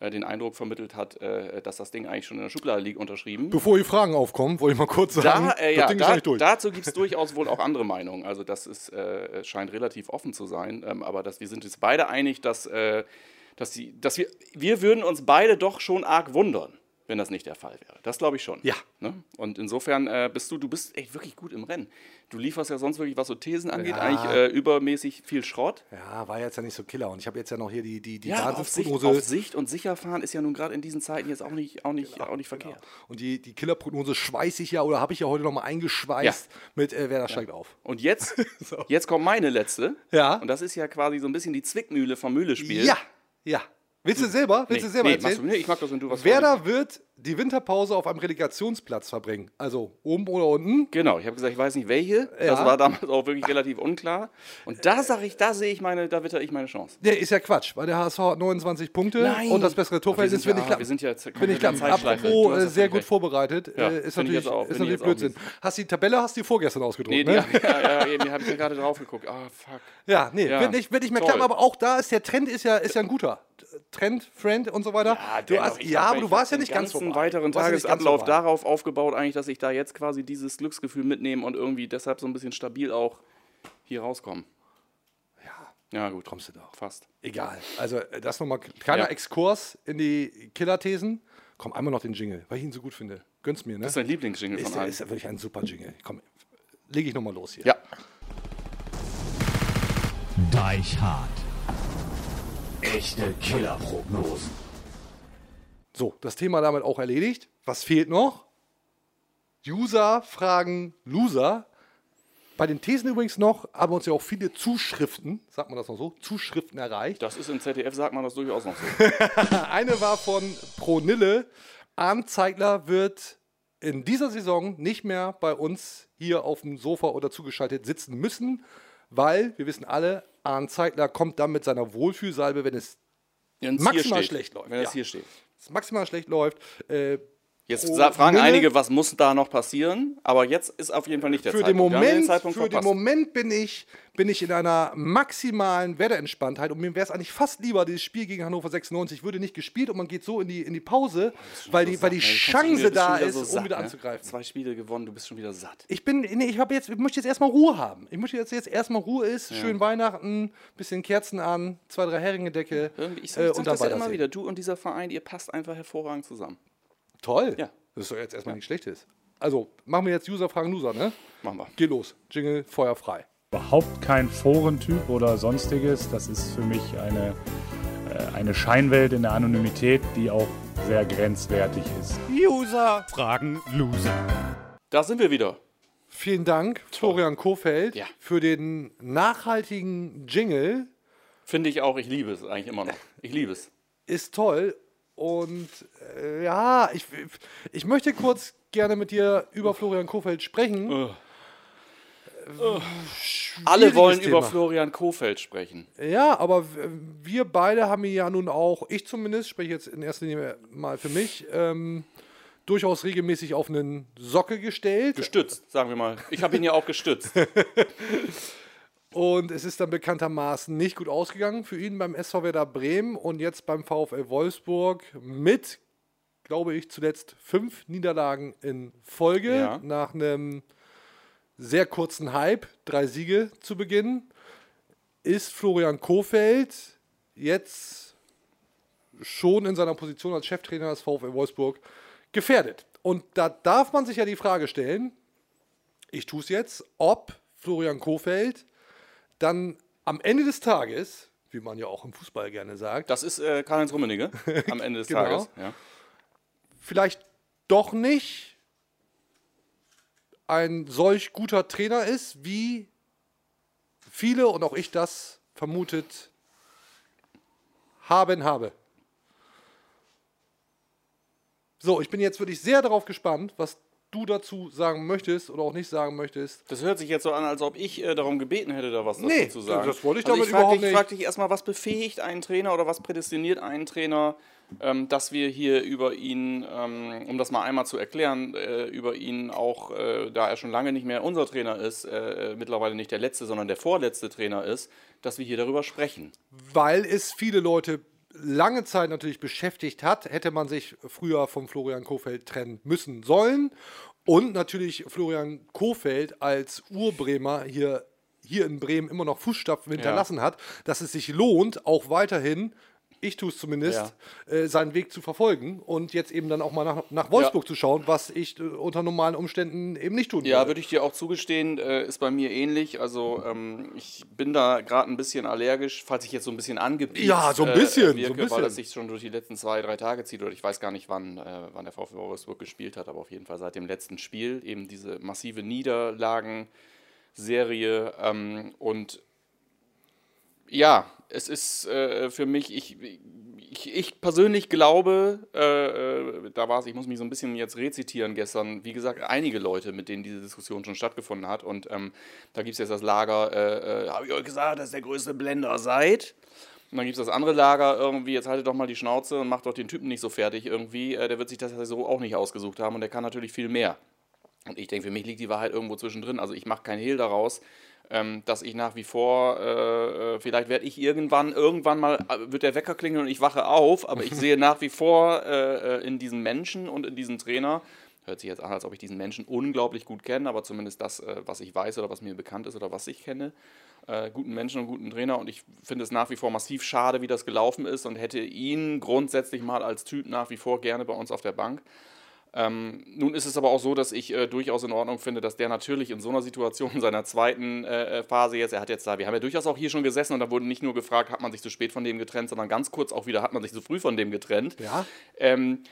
den Eindruck vermittelt hat, äh, dass das Ding eigentlich schon in der Schublade liegt, unterschrieben. Bevor die Fragen aufkommen, wollte ich mal kurz sagen, Da, äh, ja, da, dazu gibt es durchaus wohl auch andere Meinungen. Also das ist, äh, scheint relativ offen zu sein. Ähm, aber dass, wir sind uns beide einig, dass, äh, dass, die, dass wir, wir würden uns beide doch schon arg wundern, wenn das nicht der Fall wäre. Das glaube ich schon. Ja. Ne? Und insofern äh, bist du, du bist echt wirklich gut im Rennen. Du lieferst ja sonst wirklich, was so Thesen angeht, Ja. eigentlich äh, übermäßig viel Schrott. ja, war jetzt ja nicht so Killer. Und ich habe jetzt ja noch hier die, die, die Ja, auf Sicht, auf Sicht und sicher fahren ist ja nun gerade in diesen Zeiten jetzt auch nicht, auch nicht, auch nicht verkehrt. Und die, die Killerprognose schweiße ich ja oder habe ich ja heute nochmal eingeschweißt mit äh, Werder steigt auf. Und jetzt, *laughs* jetzt kommt meine letzte. Ja. Und das ist ja quasi so ein bisschen die Zwickmühle vom Mühlespiel. Ja, ja. Willst du selber? Willst du selber nee, machst du, erzählen? nee, ich mag das, wenn du was Werder wird die Winterpause auf einem Relegationsplatz verbringen. Also oben oder unten. Genau, ich habe gesagt, ich weiß nicht welche. Das Ja. war damals auch wirklich relativ unklar. Und da sage ich, da sehe ich meine, da witter ich meine Chance. Der ist ja Quatsch, weil der HSV hat 29 Punkte und das bessere Torverhältnis nicht ja- klappen. wir sind ja Bin Zeitschleife. Du Apropos äh, ja sehr gut recht. vorbereitet, Ja, äh, ist bin ich natürlich, auch, ist bin ich natürlich Blödsinn. Hast die Tabelle hast du vorgestern ausgedruckt, Nee, ne? die, ja, ja, eben, habe ich mir gerade drauf geguckt. Ah, fuck. Ja, nee, Ja, wird, nicht, wird nicht mehr klappen, aber auch da ist der Trend ist ja, ist ja ein guter. Trend, Friend und so weiter. du dennoch, hast, ich ja aber ich du warst ja nicht ganz ganzen vorbei. weiteren vorbei. darauf aufgebaut, eigentlich, dass ich da jetzt quasi dieses Glücksgefühl mitnehme und irgendwie deshalb so ein bisschen stabil auch hier rauskomme. Ja. Ja, gut. Kommst du doch. Fast. Egal. Also äh, das nochmal kleiner Ja. Exkurs in die Killerthesen. Komm, einmal noch den Jingle, weil ich ihn so gut finde. Gönn's mir, ne? Das ist dein Lieblingsjingle Ist, von ja- allen. ist ja wirklich ein super Jingle. Komm, lege ich nochmal los hier. Ja. Deichhard. Echte Killerprognosen. So, das Thema damit auch erledigt. Was fehlt noch? User fragen Loser. Bei den Thesen übrigens noch haben uns ja auch viele Zuschriften, sagt man das noch so, Zuschriften erreicht. Das ist im ZDF, sagt man das durchaus noch so. *laughs* Eine war von Pronille. Arndt Zeigler wird in dieser Saison nicht mehr bei uns hier auf dem Sofa oder zugeschaltet sitzen müssen, weil wir wissen alle, Arndt Zeigler kommt dann mit seiner Wohlfühlsalbe, wenn es Wenn es Maximal schlecht läuft, Wenn es ja. hier steht. Maximal schlecht läuft, äh, Jetzt sa- fragen Mille. einige, was muss da noch passieren? Aber jetzt ist auf jeden Fall nicht der für den Zeitpunkt. Den Moment, Zeitpunkt für den. Moment bin ich, bin ich in einer maximalen Werterentspanntheit und mir wäre es eigentlich fast lieber, dieses Spiel gegen Hannover 96 würde nicht gespielt und man geht so in die, in die Pause, weil die, weil die Chance wieder- da ist, so um satt, wieder ne? anzugreifen. Zwei Spiele gewonnen, du bist schon wieder satt. Ich bin, nee, ich jetzt, ich möchte jetzt erstmal Ruhe haben. Ich möchte jetzt, jetzt erstmal Ruhe ist, schön Weihnachten, bisschen Kerzen an, zwei, drei Heringendecke Irgendwie, ich äh, sag, ich sag das ja immer weitersehen. wieder. Du und dieser Verein, ihr passt einfach hervorragend zusammen. Toll. Ja. Das ist doch jetzt erstmal nichts Schlechtes. Also, machen wir jetzt User fragen Loser, ne? Machen wir. Geh los. Jingle, Feuer frei. Überhaupt kein Forentyp oder sonstiges. Das ist für mich eine, äh, eine Scheinwelt in der Anonymität, die auch sehr grenzwertig ist. User fragen Loser. Da sind wir wieder. Vielen Dank, Florian Kofeld, Ja. für den nachhaltigen Jingle. Finde ich auch, ich liebe es eigentlich immer noch. Ich liebe es. Ist toll. Und äh, ja, ich, ich möchte kurz gerne mit dir über Florian Kofeld sprechen. Alle wollen Thema. über Florian Kofeld sprechen. Ja, aber wir beide haben ihn ja nun auch, ich zumindest, spreche jetzt in erster Linie mal für mich, ähm, durchaus regelmäßig auf einen Sockel gestellt. Gestützt, sagen wir mal. Ich habe ihn ja auch gestützt. *laughs* Und es ist dann bekanntermaßen nicht gut ausgegangen für ihn beim SV Werder Bremen und jetzt beim VfL Wolfsburg mit, glaube ich, zuletzt fünf Niederlagen in Folge Ja. nach einem sehr kurzen Hype, drei Siege zu Beginn, ist Florian Kofeld jetzt schon in seiner Position als Cheftrainer des VfL Wolfsburg gefährdet. Und da darf man sich ja die Frage stellen, ich tue es jetzt, ob Florian Kofeld dann am Ende des Tages, wie man ja auch im Fußball gerne sagt, Das ist äh, Karl-Heinz Rummenigge am Ende des *laughs* Genau. Tages. Ja. vielleicht doch nicht ein solch guter Trainer ist, wie viele und auch ich das vermutet haben habe. So, ich bin jetzt wirklich sehr darauf gespannt, was du dazu sagen möchtest oder auch nicht sagen möchtest. Das hört sich jetzt so an, als ob ich äh, darum gebeten hätte, da was dazu Nee, zu sagen. das wollte ich also damit ich frag überhaupt dich, nicht. frag dich erstmal, was befähigt einen Trainer oder was prädestiniert einen Trainer, ähm, dass wir hier über ihn, ähm, um das mal einmal zu erklären, äh, über ihn auch, äh, da er schon lange nicht mehr unser Trainer ist, äh, mittlerweile nicht der letzte, sondern der vorletzte Trainer ist, dass wir hier darüber sprechen. weil es viele Leute lange Zeit natürlich beschäftigt hat, hätte man sich früher vom Florian Kofeld trennen müssen sollen. Und natürlich Florian Kofeld als Urbremer hier, hier in Bremen immer noch Fußstapfen hinterlassen hat, dass es sich lohnt, auch weiterhin, ich tue es zumindest, äh, seinen Weg zu verfolgen und jetzt eben dann auch mal nach, nach Wolfsburg zu schauen, was ich äh, unter normalen Umständen eben nicht tun Ja, würde. würde ich dir auch zugestehen, äh, ist bei mir ähnlich. Also ähm, ich bin da gerade ein bisschen allergisch, falls ich jetzt so ein bisschen angepiekt Ja, so ein bisschen, äh, wirke, so ein bisschen. weil das sich schon durch die letzten zwei, drei Tage zieht. Oder ich weiß gar nicht, wann, äh, wann der VfB Wolfsburg gespielt hat, aber auf jeden Fall seit dem letzten Spiel eben diese massive Niederlagenserie ähm, und ja, es ist äh, für mich, ich, ich, ich persönlich glaube, äh, äh, da war es, ich muss mich so ein bisschen jetzt rezitieren gestern, wie gesagt, einige Leute, mit denen diese Diskussion schon stattgefunden hat. Und ähm, da gibt es jetzt das Lager, äh, äh, habe ich euch gesagt, dass ihr der größte Blender seid. Und dann gibt es das andere Lager irgendwie, jetzt haltet doch mal die Schnauze und macht doch den Typen nicht so fertig irgendwie. Äh, der wird sich das ja so auch nicht ausgesucht haben und der kann natürlich viel mehr. Und ich denke, für mich liegt die Wahrheit irgendwo zwischendrin. Also ich mache keinen Hehl daraus, ähm, dass ich nach wie vor, äh, äh, vielleicht werde ich irgendwann, irgendwann mal, äh, wird der Wecker klingeln und ich wache auf, aber ich *laughs* sehe nach wie vor äh, äh, in diesen Menschen und in diesen Trainer, hört sich jetzt an, als ob ich diesen Menschen unglaublich gut kenne, aber zumindest das, äh, was ich weiß oder was mir bekannt ist oder was ich kenne, guten Menschen und guten Trainer und ich finde es nach wie vor massiv schade, wie das gelaufen ist und hätte ihn grundsätzlich mal als Typ nach wie vor gerne bei uns auf der Bank. Ähm, nun ist es aber auch so, dass ich äh, durchaus in Ordnung finde, dass der natürlich in so einer Situation in seiner zweiten äh, Phase jetzt, er hat jetzt da, wir haben ja durchaus auch hier schon gesessen und da wurde nicht nur gefragt, hat man sich zu spät von dem getrennt, sondern ganz kurz auch wieder, hat man sich zu früh von dem getrennt. Ja. Ähm,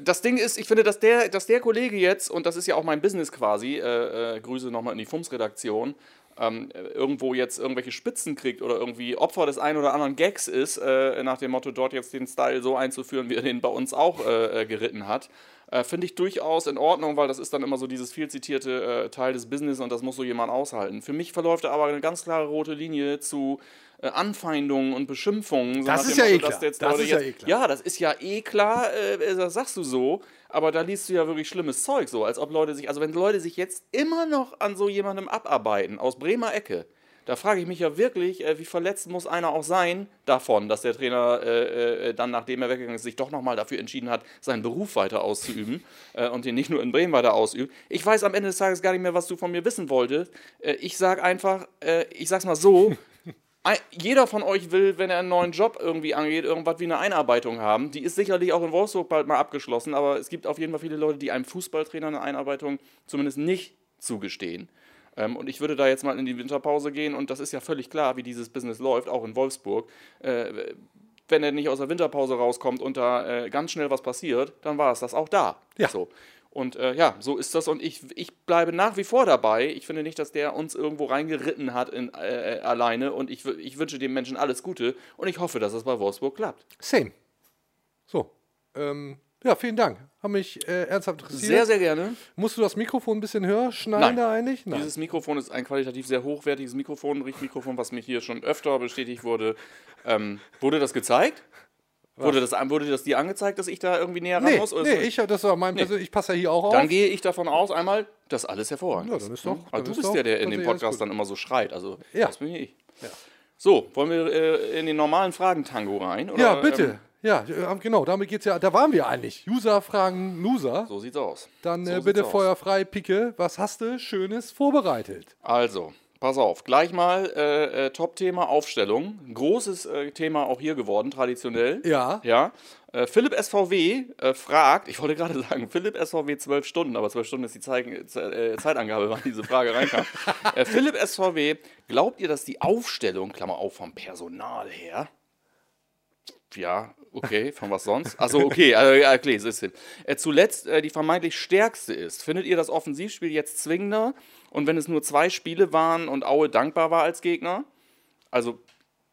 das Ding ist, ich finde, dass der, dass der Kollege jetzt, und das ist ja auch mein Business quasi, äh, äh, Grüße nochmal in die FUMS-Redaktion, ähm, äh, irgendwo jetzt irgendwelche Spitzen kriegt oder irgendwie Opfer des einen oder anderen Gags ist, äh, nach dem Motto, dort jetzt den Style so einzuführen, wie er den bei uns auch äh, äh, geritten hat, äh, finde ich durchaus in Ordnung, weil das ist dann immer so dieses viel zitierte äh, Teil des Business und das muss so jemand aushalten. Für mich verläuft da aber eine ganz klare rote Linie zu Anfeindungen und Beschimpfungen. Das ist ja eh dass klar. jetzt Das ist ja jetzt- eh klar. Ja, das ist ja eh klar, äh, das sagst du so, aber da liest du ja wirklich schlimmes Zeug so, als ob Leute sich, also wenn Leute sich jetzt immer noch an so jemandem abarbeiten, aus Bremer Ecke, da frage ich mich ja wirklich, äh, wie verletzt muss einer auch sein davon, dass der Trainer äh, äh, dann, nachdem er weggegangen ist, sich doch nochmal dafür entschieden hat, seinen Beruf weiter auszuüben *laughs* äh, und den nicht nur in Bremen weiter ausübt. Ich weiß am Ende des Tages gar nicht mehr, was du von mir wissen wolltest. Äh, ich sage einfach, äh, ich sag's mal so, jeder von euch will, wenn er einen neuen Job irgendwie angeht, irgendwas wie eine Einarbeitung haben. Die ist sicherlich auch in Wolfsburg bald mal abgeschlossen, aber es gibt auf jeden Fall viele Leute, die einem Fußballtrainer eine Einarbeitung zumindest nicht zugestehen. Ähm, und ich würde da jetzt mal in die Winterpause gehen und das ist ja völlig klar, wie dieses Business läuft, auch in Wolfsburg. Äh, wenn er nicht aus der Winterpause rauskommt und da äh, ganz schnell was passiert, dann war es das auch da. Ja. So. Und äh, ja, so ist das. Und ich, ich bleibe nach wie vor dabei. Ich finde nicht, dass der uns irgendwo reingeritten hat in, äh, äh, alleine. Und ich, ich wünsche dem Menschen alles Gute. Und ich hoffe, dass es bei Wolfsburg klappt. Same. So. Ähm, ja, vielen Dank. Hat mich äh, ernsthaft interessiert. Sehr, sehr gerne. Musst du das Mikrofon ein bisschen höher schneiden Nein. da eigentlich? Nein. Dieses Mikrofon ist ein qualitativ sehr hochwertiges Mikrofon, Richtmikrofon, was mir hier schon öfter bestätigt wurde. Ähm, wurde das gezeigt? Wurde das, wurde das dir angezeigt, dass ich da irgendwie näher ran Nee, muss? Oder nee ist- ich, das war mein Persön- ich passe ja hier auch dann auf. gehe ich davon aus, einmal, dass alles hervorragend Ja, dann ist doch- Hm? dann du ist bist doch- der, der in dann dem Podcast dann immer so schreit. Also, Ja. das bin ich. So, wollen wir äh, in den normalen Fragentango rein? Oder, Ja, bitte. Ähm, ja, äh, genau, damit geht's ja. Da waren wir eigentlich. User fragen Loser. so sieht's aus. Dann so äh, bitte feuerfrei, Picke. Was hast du Schönes vorbereitet? Also, pass auf, gleich mal äh, äh, Top-Thema Aufstellung. Großes äh, Thema auch hier geworden, traditionell. Ja. Ja. Äh, Philipp SVW äh, fragt, ich wollte gerade *laughs* sagen, Philipp SVW 12 Stunden, aber 12 Stunden ist die Zeit, äh, Zeitangabe, *laughs* wann diese Frage reinkam. Philipp SVW, glaubt ihr, dass die Aufstellung, Klammer auf, vom Personal her, ja, okay, von was sonst? Achso, okay, äh, okay, es ist hin. Zuletzt die vermeintlich stärkste ist. Findet ihr das Offensivspiel jetzt zwingender? Und wenn es nur zwei Spiele waren und Aue dankbar war als Gegner? Also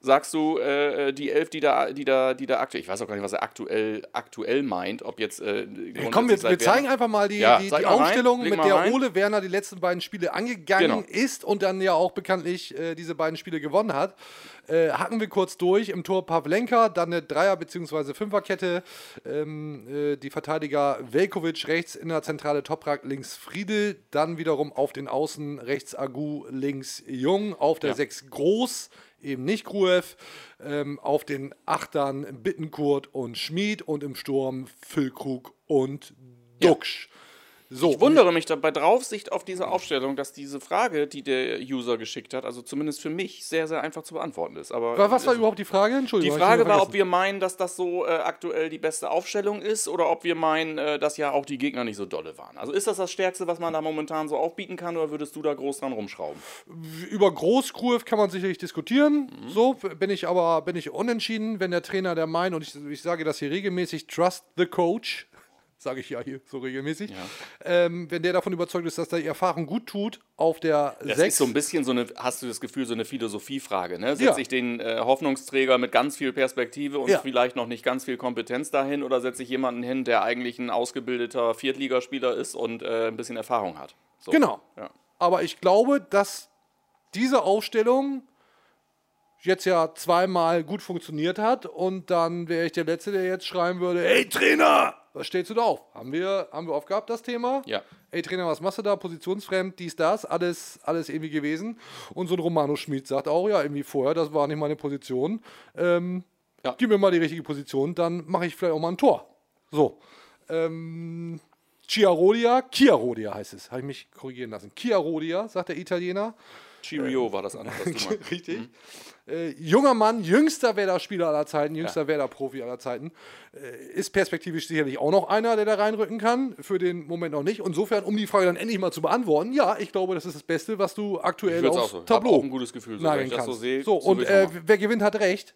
sagst du, äh, die Elf, die da, die da, die da aktuell, ich weiß auch gar nicht, was er aktuell, aktuell meint, ob jetzt. Äh, Komm, wir, wir zeigen einfach mal die, Ja, die, die rein, Aufstellung, mit der rein. Ole Werner die letzten beiden Spiele angegangen Genau. ist und dann ja auch bekanntlich äh, diese beiden Spiele gewonnen hat. Äh, hacken wir kurz durch. Im Tor Pavlenka, dann eine Dreier- bzw. Fünferkette. Ähm, äh, die Verteidiger Velkovic rechts in der Zentrale Toprak, links Friedel. Dann wiederum auf den Außen rechts Agu, links Jung. Auf der Ja. 6 Groß, eben nicht Gruev. Ähm, auf den Achtern Bittenkurt und Schmid und im Sturm Füllkrug und Duxch. So, Ich wundere mich bei Draufsicht auf diese Aufstellung, dass diese Frage, die der User geschickt hat, also zumindest für mich, sehr, sehr einfach zu beantworten ist. Aber Wa- Was war es- überhaupt die Frage? Die Entschuldigung. ich Frage war, ob wir meinen, dass das so äh, aktuell die beste Aufstellung ist oder ob wir meinen, äh, dass ja auch die Gegner nicht so dolle waren. Also ist das das Stärkste, was man da momentan so aufbieten kann oder würdest du da groß dran rumschrauben? über Großkurve kann man sicherlich diskutieren. Mhm. So bin ich aber bin ich unentschieden, wenn der Trainer der meint und ich, ich sage das hier regelmäßig, trust the coach. Sage ich ja hier so regelmäßig. Ähm, wenn der davon überzeugt ist, dass er die Erfahrung gut tut, auf der Das 6. ist so ein bisschen so eine, hast du das Gefühl, so eine Philosophiefrage. Ne? Setze Ja. ich den äh, Hoffnungsträger mit ganz viel Perspektive und Ja. vielleicht noch nicht ganz viel Kompetenz dahin oder setze ich jemanden hin, der eigentlich ein ausgebildeter Viertligaspieler ist und äh, ein bisschen Erfahrung hat? So. Genau. Ja. Aber ich glaube, dass diese Aufstellung jetzt ja zweimal gut funktioniert hat und dann wäre ich der Letzte, der jetzt schreiben würde, hey Trainer, was stellst du da auf? Haben wir, haben wir aufgehabt, das Thema? Ja. Ey Trainer, was machst du da? Positionsfremd, dies, das, alles, alles irgendwie gewesen. Und so ein Romano Schmid sagt auch, ja, irgendwie vorher, das war nicht meine Position. Ähm, Ja. Gib mir mal die richtige Position, dann mache ich vielleicht auch mal ein Tor. So. Ähm, Chiarodia, Chiarodia heißt es, habe ich mich korrigieren lassen. Chiarodia, sagt der Italiener. Cheerio war das andere, was du *laughs* meinst. Richtig. Äh, junger Mann, jüngster Werder-Spieler aller Zeiten, jüngster Werder-Profi aller Zeiten. Äh, ist perspektivisch sicherlich auch noch einer, der da reinrücken kann. Für den Moment noch nicht. Insofern, um die Frage dann endlich mal zu beantworten, ja, ich glaube, das ist das Beste, was du aktuell aufs auch so. Hab Tableau auch ein gutes Gefühl, so, wenn ich das so kannst. sehe. So, und äh, wer gewinnt, hat recht.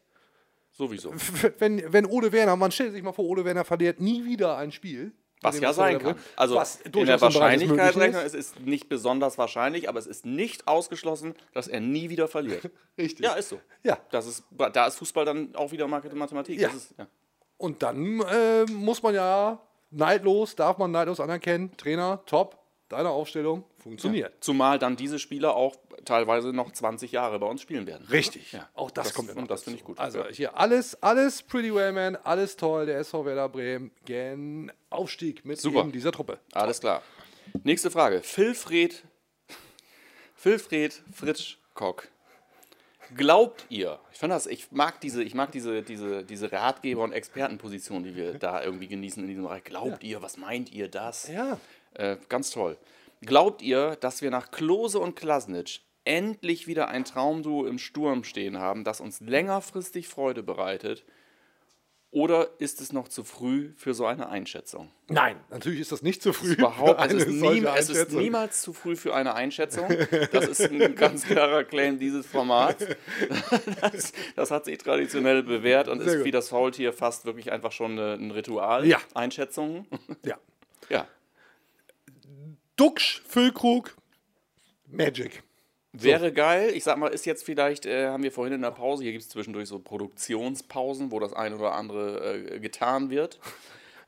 Sowieso. *laughs* Wenn, wenn Ole Werner, man stellt sich mal vor, Ole Werner verliert nie wieder ein Spiel. Was ja sein kann. Also Was in der im Bereich des Wahrscheinlichkeit Möglichen rechnen, es ist nicht besonders wahrscheinlich, aber es ist nicht ausgeschlossen, dass er nie wieder verliert. *laughs* Richtig. Ja, ist so. Ja. Das ist, da ist Fußball dann auch wieder Mathematik. Ja. Ist, ja. Und dann äh, muss man ja neidlos, darf man neidlos anerkennen, Trainer, top, deine Aufstellung funktioniert. Zumal dann diese Spieler auch teilweise noch 20 Jahre bei uns spielen werden. Richtig. Ja. Auch das, kommt immer Und das finde ich gut. Also Ja. hier alles, alles pretty well, man, alles toll. Der SV Werder Bremen, gen Aufstieg mit Super. eben dieser Truppe. Alles klar. Nächste Frage. Filfred, Filfred Fritschkock. Glaubt ihr, ich, fand das, ich mag, diese, ich mag diese, diese, diese Ratgeber- und Expertenposition, die wir da irgendwie genießen in diesem Bereich. Glaubt ihr, was meint ihr das? Ja. Äh, ganz toll. Glaubt ihr, dass wir nach Klose und Klasnitsch endlich wieder ein Traumduo im Sturm stehen haben, das uns längerfristig Freude bereitet? Oder ist es noch zu früh für so eine Einschätzung? Nein, natürlich ist das nicht zu früh. Überhaupt, es ist, nie, es ist niemals zu früh für eine Einschätzung. Das ist ein ganz klarer Claim dieses Formats. Das, das hat sich traditionell bewährt und Sehr ist gut. wie das Faultier fast wirklich einfach schon ein Ritual. Ja. Einschätzungen. Ja. Ja. Duxch, Füllkrug, Magic. Wäre geil. Ich sag mal, ist jetzt vielleicht, äh, haben wir vorhin in der Pause, hier gibt es zwischendurch so Produktionspausen, wo das eine oder andere äh, getan wird. *laughs*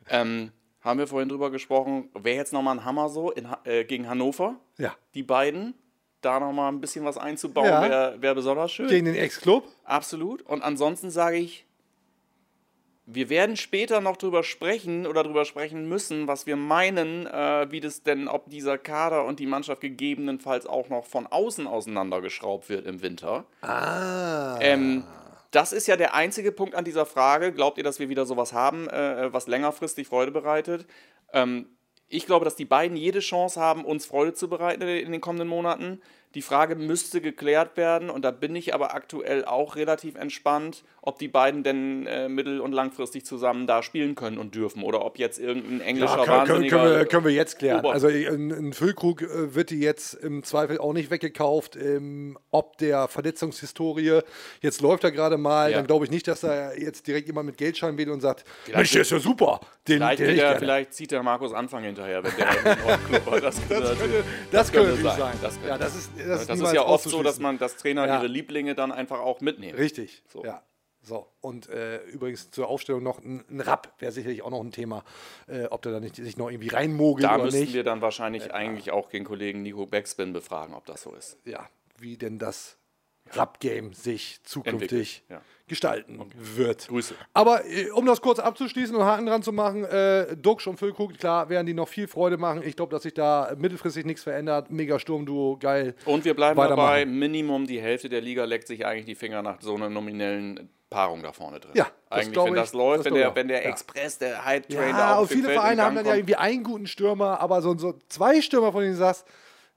Ähm, haben wir vorhin drüber gesprochen, wäre jetzt nochmal ein Hammer so in, äh, gegen Hannover. Ja. Die beiden, da nochmal ein bisschen was einzubauen, Ja. wäre wär besonders schön. Gegen den Ex-Club. Absolut. Und ansonsten sage ich wir werden später noch drüber sprechen oder drüber sprechen müssen, was wir meinen, äh, wie das denn, ob dieser Kader und die Mannschaft gegebenenfalls auch noch von außen auseinandergeschraubt wird im Winter. Ah. Ähm, das ist ja der einzige Punkt an dieser Frage. Glaubt ihr, dass wir wieder sowas haben, äh, was längerfristig Freude bereitet? Ähm, ich glaube, dass die beiden jede Chance haben, uns Freude zu bereiten in den kommenden Monaten. Die Frage müsste geklärt werden und da bin ich aber aktuell auch relativ entspannt, ob die beiden denn äh, mittel- und langfristig zusammen da spielen können und dürfen oder ob jetzt irgendein englischer Ja, können, können, wir, können wir jetzt klären. Ober- Also ein, ein Füllkrug äh, wird die jetzt im Zweifel auch nicht weggekauft. Ähm, ob der Verletzungshistorie, jetzt läuft er gerade mal, Ja. dann glaube ich nicht, dass da jetzt direkt jemand mit Geldschein wählt und sagt, Mensch, der ist ja super. Den, Vielleicht, den der, vielleicht zieht der Markus Anfang hinterher, wenn der einen Club hat. Das, Das könnte, das könnte könnte sein. sein. Das könnte- ja, das ist, das ist, das ist ja oft so, dass man, dass Trainer Ja. ihre Lieblinge dann einfach auch mitnehmen. Richtig. So. Ja. So, und äh, übrigens zur Aufstellung noch ein, ein Rapp wäre sicherlich auch noch ein Thema, äh, ob der da nicht sich noch irgendwie reinmogelt Da oder müssten nicht. wir dann wahrscheinlich eigentlich auch den Kollegen Nico Backspin befragen, ob das so ist. ja, wie denn das Rap-Game sich zukünftig ja. gestalten wird. Grüße. Aber äh, um das kurz abzuschließen und Haken dran zu machen, äh, Duxch und Füllkrug, klar, werden die noch viel Freude machen. Ich glaube, dass sich da mittelfristig nichts verändert. Mega Sturmduo, geil. Und wir bleiben dabei, Minimum die Hälfte der Liga leckt sich eigentlich die Finger nach so einer nominellen Paarung da vorne drin. Ja, eigentlich, wenn ich- das läuft, das wenn ich der, wenn der Ja. Express, der Hype Train da Ja, auf und dem viele Vereine haben dann ja kommt. irgendwie einen guten Stürmer, aber so, so zwei Stürmer, von denen du sagst,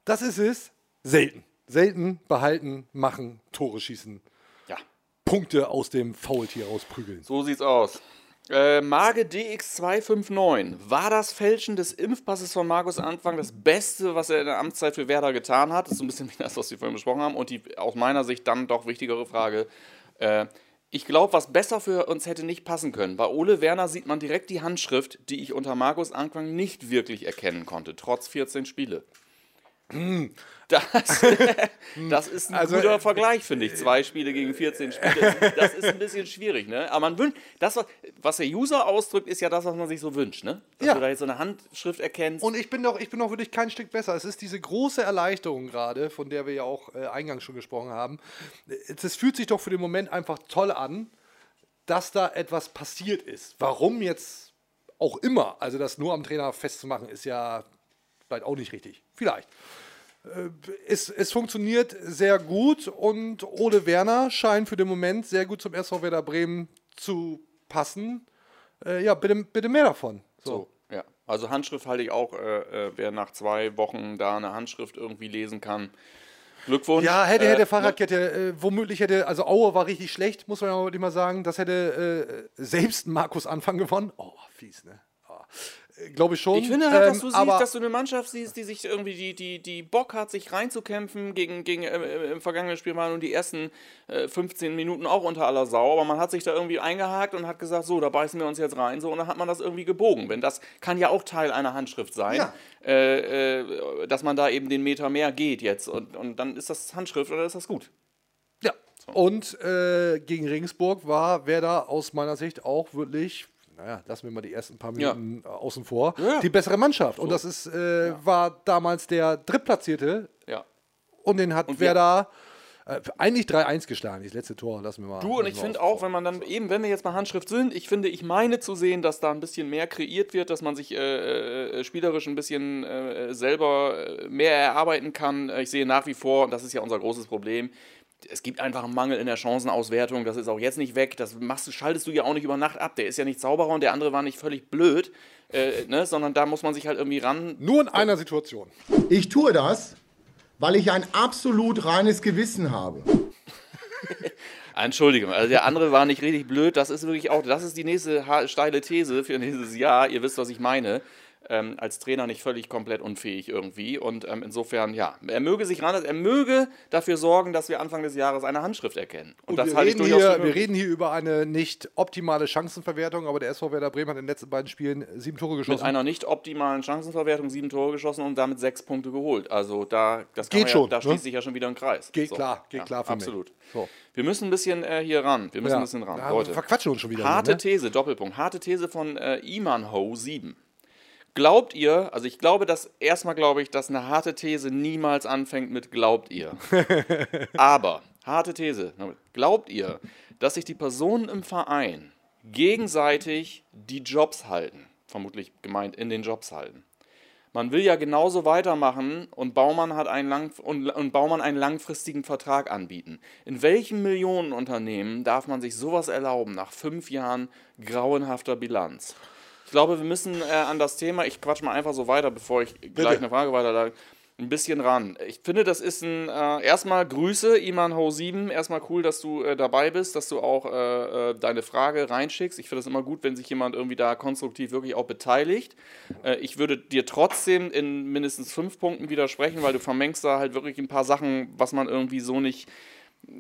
das ist es, selten. Selten behalten, machen, Tore schießen, Ja, Punkte aus dem Faultier rausprügeln. so sieht's aus. Äh, Mage DX259. War das Fälschen des Impfpasses von Markus Anfang das Beste, was er in der Amtszeit für Werder getan hat? Das ist so ein bisschen wie das, was wir vorhin besprochen haben. Und die aus meiner Sicht dann doch wichtigere Frage. Äh, ich glaube, was besser für uns hätte nicht passen können. Bei Ole Werner sieht man direkt die Handschrift, die ich unter Markus Anfang nicht wirklich erkennen konnte, trotz 14 Spiele. *laughs* Das, das ist ein Also, guter äh, Vergleich, finde ich. Zwei Spiele gegen 14 Spiele. Das ist ein bisschen schwierig, ne? Aber man wünscht, das, was- der User ausdrückt, ist ja das, was man sich so wünscht, ne? Dass Ja. du da jetzt so eine Handschrift erkennst. Und ich bin doch, ich bin doch wirklich kein Stück besser. Es ist diese große Erleichterung gerade, von der wir ja auch äh, eingangs schon gesprochen haben. Es fühlt sich doch für den Moment einfach toll an, dass da etwas passiert ist. Warum jetzt auch immer, also das nur am Trainer festzumachen, ist ja vielleicht auch nicht richtig. Vielleicht. Äh, Es, es funktioniert sehr gut und Ole Werner scheint für den Moment sehr gut zum SV Werder Bremen zu passen. Äh, ja, bitte, bitte mehr davon. so, ja. Also Handschrift halte ich auch, äh, äh, wer nach zwei Wochen da eine Handschrift irgendwie lesen kann. Glückwunsch. Ja, hätte, hätte Äh, Fahrradkette, äh, womöglich hätte, also Aue war richtig schlecht, muss man ja mal sagen. Das hätte selbst ein Markus Anfang gewonnen. Oh, fies, ne? Glaube ich schon. Ich finde halt, dass Ähm, du siehst, dass du eine Mannschaft siehst, die sich irgendwie, die, die, die Bock hat, sich reinzukämpfen. Gegen, gegen äh, im vergangenen Spiel waren nun die ersten äh, 15 Minuten auch unter aller Sau, aber man hat sich da irgendwie eingehakt und hat gesagt, so, da beißen wir uns jetzt rein, so, und dann hat man das irgendwie gebogen. Wenn das kann ja auch Teil einer Handschrift sein, Ja. äh, äh, dass man da eben den Meter mehr geht jetzt und, und dann ist das Handschrift oder ist das gut? ja. Und äh, gegen Regensburg war Werder aus meiner Sicht auch wirklich, naja, lassen wir mal die ersten paar Ja. Minuten äh, außen vor, Ja. die bessere Mannschaft. Und das ist, äh, war damals der Drittplatzierte Ja. und den hat Und Werder äh, eigentlich 3-1 geschlagen. Das letzte Tor lassen wir mal. Du und ich finde auch, wenn man dann eben, wenn wir jetzt bei Handschrift sind, ich finde, ich meine zu sehen, dass da ein bisschen mehr kreiert wird, dass man sich äh, äh, spielerisch ein bisschen äh, selber äh, mehr erarbeiten kann. Äh, Ich sehe nach wie vor, und das ist ja unser großes Problem, es gibt einfach einen Mangel in der Chancenauswertung. Das ist auch jetzt nicht weg. Das machst, du- schaltest du ja auch nicht über Nacht ab. Der ist ja nicht Zauberer und der andere war nicht völlig blöd, äh, ne? sondern da muss man sich halt irgendwie ran. Nur in einer Situation. Ich tue das, weil ich ein absolut reines Gewissen habe. *laughs* Entschuldigung, also der andere war nicht richtig blöd. Das ist wirklich auch, das ist die nächste steile These für dieses Jahr. Ihr wisst, was ich meine. Ähm, als Trainer nicht völlig komplett unfähig irgendwie. Und ähm, insofern, ja, er möge sich ran, er möge dafür sorgen, dass wir Anfang des Jahres eine Handschrift erkennen. Und, Und das wir, halte ich reden hier, wir reden hier über eine nicht optimale Chancenverwertung, aber der SV Werder Bremen hat in den letzten beiden Spielen sieben Tore Mit geschossen. einer nicht optimalen Chancenverwertung sieben Tore geschossen und damit sechs Punkte geholt. Also da, das Geht schon, ja, da ne? schließt sich ja schon wieder ein Kreis. Geht klar, geht klar für mich. Absolut. So. Wir müssen ein bisschen äh, hier ran. Wir müssen ein bisschen ran. Ja, Leute. verquatschen uns schon wieder. Harte ne? These, Doppelpunkt. Harte These von äh, Imanho 7. Glaubt ihr, also ich glaube, dass erstmal glaube ich, dass eine harte These niemals anfängt mit glaubt ihr. *laughs* Aber, harte These, glaubt ihr, dass sich die Personen im Verein gegenseitig die Jobs halten. Vermutlich gemeint in den Jobs halten. Man will ja genauso weitermachen und Baumann, hat einen lang und, und Baumann einen langfristigen Vertrag anbieten. In welchem Millionenunternehmen darf man sich sowas erlauben nach fünf Jahren grauenhafter Bilanz? Ich glaube, wir müssen äh, an das Thema, ich quatsch mal einfach so weiter, bevor ich gleich eine Frage weiterleite, ein bisschen ran. Ich finde, das ist ein, äh, erstmal Grüße, Iman Ho 7, erstmal cool, dass du äh, dabei bist, dass du auch äh, äh, deine Frage reinschickst. Ich finde es immer gut, wenn sich jemand irgendwie da konstruktiv wirklich auch beteiligt. Äh, ich würde dir trotzdem in mindestens fünf Punkten widersprechen, weil du vermengst da halt wirklich ein paar Sachen, was man irgendwie so nicht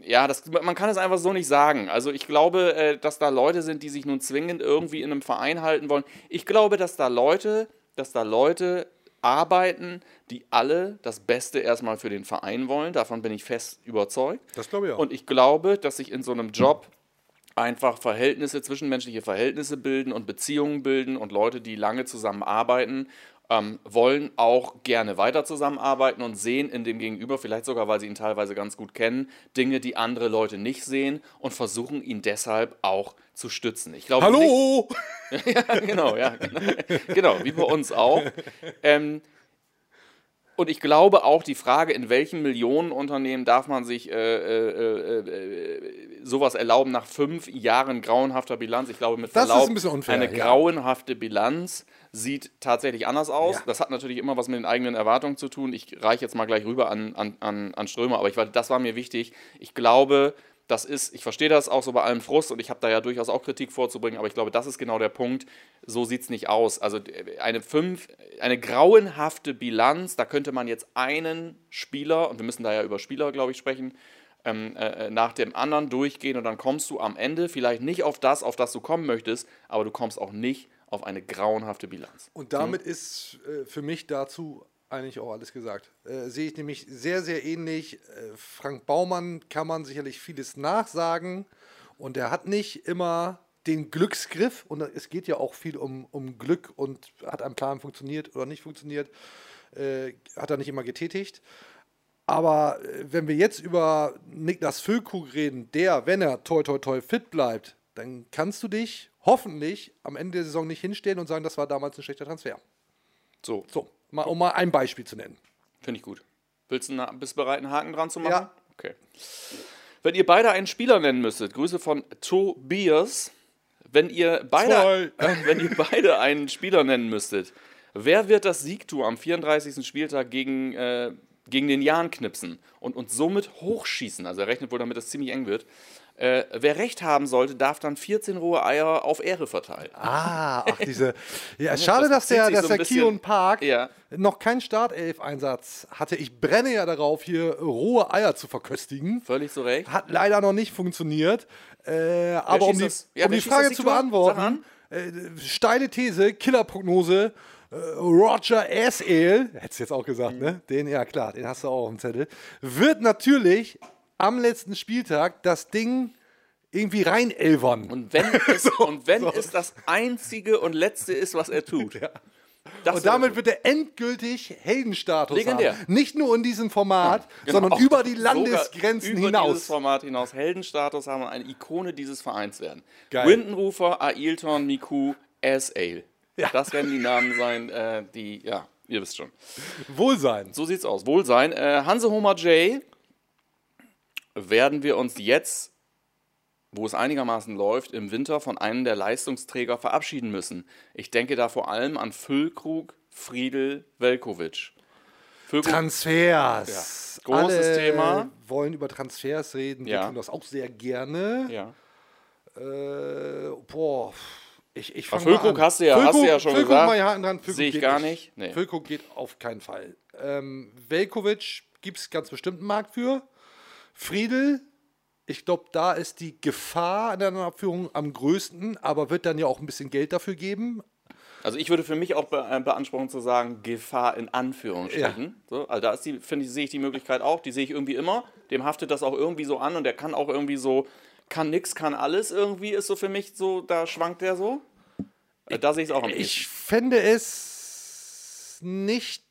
ja, das, man kann es einfach so nicht sagen. Also ich glaube, äh, dass da Leute sind, die sich nun zwingend irgendwie in einem Verein halten wollen. Ich glaube, dass da Leute, dass da Leute arbeiten, die alle das Beste erstmal für den Verein wollen. Davon bin ich fest überzeugt. Das glaube ich auch. Und ich glaube, dass sich in so einem Job einfach Verhältnisse, zwischenmenschliche Verhältnisse bilden und Beziehungen bilden und Leute, die lange zusammenarbeiten, ähm, wollen auch gerne weiter zusammenarbeiten und sehen in dem Gegenüber, vielleicht sogar, weil sie ihn teilweise ganz gut kennen, Dinge, die andere Leute nicht sehen und versuchen ihn deshalb auch zu stützen. Ich glaube Hallo! Nicht, *laughs* ja, genau, ja. Genau, wie bei uns auch. Ähm, und ich glaube auch die Frage, in welchen Millionenunternehmen darf man sich äh, äh, äh, sowas erlauben nach fünf Jahren grauenhafter Bilanz? Ich glaube, mit Das Verlaub, ein unfair, eine ja. grauenhafte Bilanz sieht tatsächlich anders aus. Ja. Das hat natürlich immer was mit den eigenen Erwartungen zu tun. Ich reiche jetzt mal gleich rüber an, an, an, an Strömer, aber ich, das war mir wichtig. Ich glaube, das ist, ich verstehe das auch so bei allem Frust und ich habe da ja durchaus auch Kritik vorzubringen, aber ich glaube, das ist genau der Punkt. So sieht es nicht aus. Also äh, eine, fünf, eine grauenhafte Bilanz, da könnte man jetzt einen Spieler, und wir müssen da ja über Spieler, glaube ich, sprechen, ähm, äh, nach dem anderen durchgehen und dann kommst du am Ende vielleicht nicht auf das, auf das du kommen möchtest, aber du kommst auch nicht auf eine grauenhafte Bilanz. Und damit ist äh, für mich dazu eigentlich auch alles gesagt. Äh, sehe ich nämlich sehr, sehr ähnlich. Äh, Frank Baumann kann man sicherlich vieles nachsagen und er hat nicht immer den Glücksgriff und es geht ja auch viel um, um Glück und hat ein Plan funktioniert oder nicht funktioniert, äh, hat er nicht immer getätigt. Aber äh, wenn wir jetzt über Niklas Füllkrug reden, der, wenn er toi toi toi fit bleibt, dann kannst du dich hoffentlich am Ende der Saison nicht hinstellen und sagen, das war damals ein schlechter Transfer. So, So, mal, um mal ein Beispiel zu nennen. finde ich gut. Willst du bist du bereit, einen Haken dran zu machen? Ja. Okay. Wenn ihr beide einen Spieler nennen müsstet, Grüße von Tobias. Wenn ihr beide, *laughs* äh, wenn ihr beide einen Spieler nennen müsstet, wer wird das Siegtor am 34. Spieltag gegen, äh, gegen den Jan knipsen und uns somit hochschießen? Also er rechnet wohl damit, dass es ziemlich eng wird. Äh, wer recht haben sollte, darf dann 14 rohe Eier auf Ehre verteilen. Ah, ach, diese. *laughs* Ja, schade, das dass der, dass so der Kion Park Ja. noch keinen Startelf-Einsatz hatte. Ich brenne ja darauf, hier rohe Eier zu verköstigen. Völlig zu Recht. Hat leider noch nicht funktioniert. Äh, aber um die, ja, um die Frage zu beantworten, äh, steile These, Killerprognose, äh, Roger S.Ale, hättest du jetzt auch gesagt, Mhm. ne? Den, ja klar, den hast du auch auf dem Zettel, wird natürlich am letzten Spieltag das Ding irgendwie reinelvern. Und wenn, *laughs* es, und wenn es das einzige und letzte ist, was er tut. Das Und damit wird er endgültig Heldenstatus Legendär. haben. Nicht nur in diesem Format, Genau, sondern auch über die Landesgrenzen über hinaus. dieses Format hinaus Heldenstatus haben und eine Ikone dieses Vereins werden. Geil. Windenrufer, Ailton, Miku, S-Ale. Ja. Das werden die Namen sein, äh, die, ja, ihr wisst schon. Wohlsein. So sieht's aus. Wohlsein. Äh, Hanse Homer J werden wir uns jetzt, wo es einigermaßen läuft, im Winter von einem der Leistungsträger verabschieden müssen. Ich denke da vor allem an Füllkrug, Friedel, Velkovic. Füllkrug, Transfers. Ja. Großes Alle Thema. wollen über Transfers reden. Wir Ja. tun das auch sehr gerne. ja. Äh, boah. Ich, ich fang Füllkrug mal an. hast du ja- hast du ja schon Füllkrug gesagt. Mal Haken dran. Füllkrug Sehe ich geht gar nicht. Nee. Füllkrug geht auf keinen Fall. Ähm, Velkovic gibt es ganz bestimmt einen Markt für. Friedel, ich glaube, da ist die Gefahr in der Abführung am größten, aber wird dann ja auch ein bisschen Geld dafür geben. Also ich würde für mich auch be äh, beanspruchen zu sagen, Gefahr in Anführungsstrichen. So, also da ist die, finde ich, sehe ich die Möglichkeit auch, die sehe ich irgendwie immer. Dem haftet das auch irgendwie so an und der kann auch irgendwie so, kann nix, kann alles irgendwie, ist so für mich so, da schwankt der so. Äh, Da sehe ich es auch am Ich ehesten. fände es nicht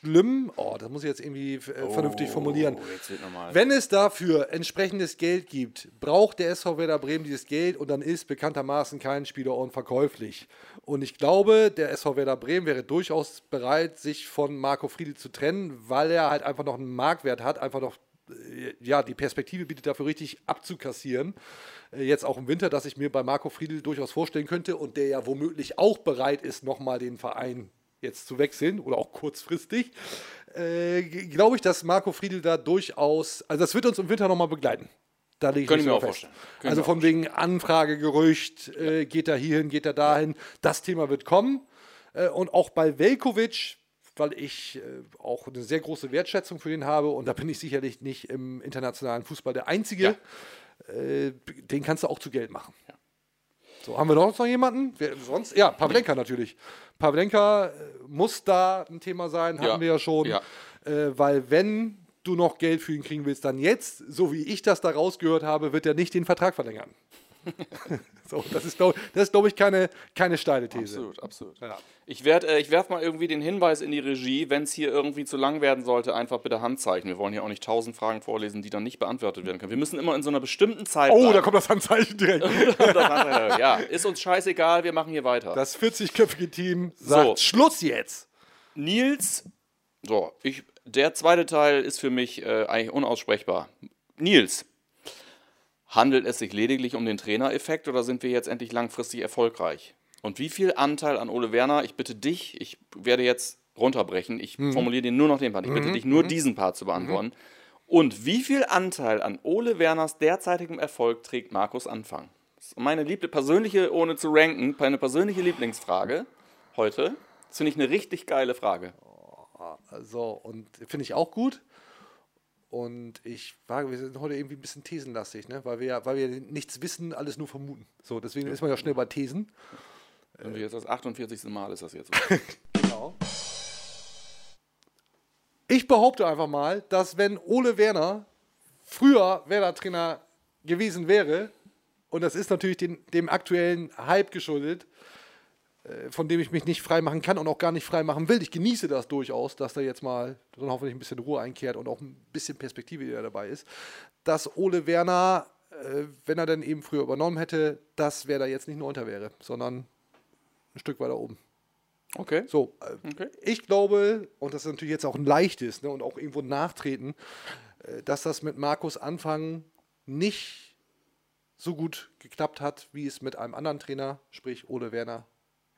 schlimm, oh, das muss ich jetzt irgendwie äh, vernünftig formulieren. Oh, nochmal. Wenn es dafür entsprechendes Geld gibt, braucht der SV Werder Bremen dieses Geld und dann ist bekanntermaßen kein Spieler unverkäuflich. Und ich glaube, der SV Werder Bremen wäre durchaus bereit, sich von Marco Friedl zu trennen, weil er halt einfach noch einen Marktwert hat, einfach noch äh, ja, die Perspektive bietet dafür richtig abzukassieren. Äh, Jetzt auch im Winter, dass ich mir bei Marco Friedl durchaus vorstellen könnte und der ja womöglich auch bereit ist, nochmal den Verein jetzt zu wechseln oder auch kurzfristig, äh, glaube ich, dass Marco Friedl da durchaus, also das wird uns im Winter nochmal begleiten. Da lege ich mir so auch fest. vorstellen. Könnte Also von wegen Anfragegerücht, äh, geht er hierhin, geht er dahin, das Thema wird kommen. Äh, und auch bei Velkovic, weil ich äh, auch eine sehr große Wertschätzung für ihn habe und da bin ich sicherlich nicht im internationalen Fußball der Einzige, äh, den kannst du auch zu Geld machen. So, haben wir noch jemanden? Wer, sonst? Ja, Pavlenka natürlich. Pavlenka äh, muss da ein Thema sein, hatten Ja, wir ja schon. ja. Äh, weil wenn du noch Geld für ihn kriegen willst, dann jetzt, so wie ich das da rausgehört habe, wird er nicht den Vertrag verlängern. *laughs* so, das ist, glaube glaub ich, keine, keine steile These. Absolut, absolut. Ja. Ich, werd, äh, ich werfe mal irgendwie den Hinweis in die Regie, wenn es hier irgendwie zu lang werden sollte, einfach bitte Handzeichen. Wir wollen hier auch nicht tausend Fragen vorlesen, die dann nicht beantwortet werden können. Wir müssen immer in so einer bestimmten Zeit. Oh, da bleiben. *laughs* kommt das Handzeichen direkt. ja, ist uns scheißegal, wir machen hier weiter. Das 40-köpfige Team sagt So. Schluss jetzt. Nils, so, ich, der zweite Teil ist für mich äh, eigentlich unaussprechbar. Nils, handelt es sich lediglich um den Trainereffekt oder sind wir jetzt endlich langfristig erfolgreich? Und wie viel Anteil an Ole Werner, ich bitte dich, ich werde jetzt runterbrechen, ich formuliere dir nur noch den Part, ich bitte dich nur diesen Part zu beantworten. Und wie viel Anteil an Ole Werners derzeitigem Erfolg trägt Markus Anfang? Das ist meine liebte persönliche, ohne zu ranken, meine persönliche Lieblingsfrage heute. Das finde ich eine richtig geile Frage. So, und finde ich auch gut. Und ich wage, wir sind heute irgendwie ein bisschen thesenlastig, ne? weil, wir, ja- weil wir nichts wissen, alles nur vermuten. So, deswegen ist man ja schnell bei Thesen. Wir jetzt das 48. Mal ist das jetzt. *laughs* Genau. Ich behaupte einfach mal, dass wenn Ole Werner früher Werder-Trainer gewesen wäre, und das ist natürlich den, dem aktuellen Hype geschuldet, von dem ich mich nicht freimachen kann und auch gar nicht freimachen will. Ich genieße das durchaus, dass da jetzt mal dann hoffentlich ein bisschen Ruhe einkehrt und auch ein bisschen Perspektive, die da dabei ist, dass Ole Werner, äh, wenn er dann eben früher übernommen hätte, dass Werder jetzt nicht nur unter wäre, sondern ein Stück weiter oben. Okay. So, äh, Okay. ich glaube, und das ist natürlich jetzt auch ein leichtes ne, und auch irgendwo ein nachtreten, äh, dass das mit Markus Anfang nicht so gut geklappt hat, wie es mit einem anderen Trainer, sprich Ole Werner,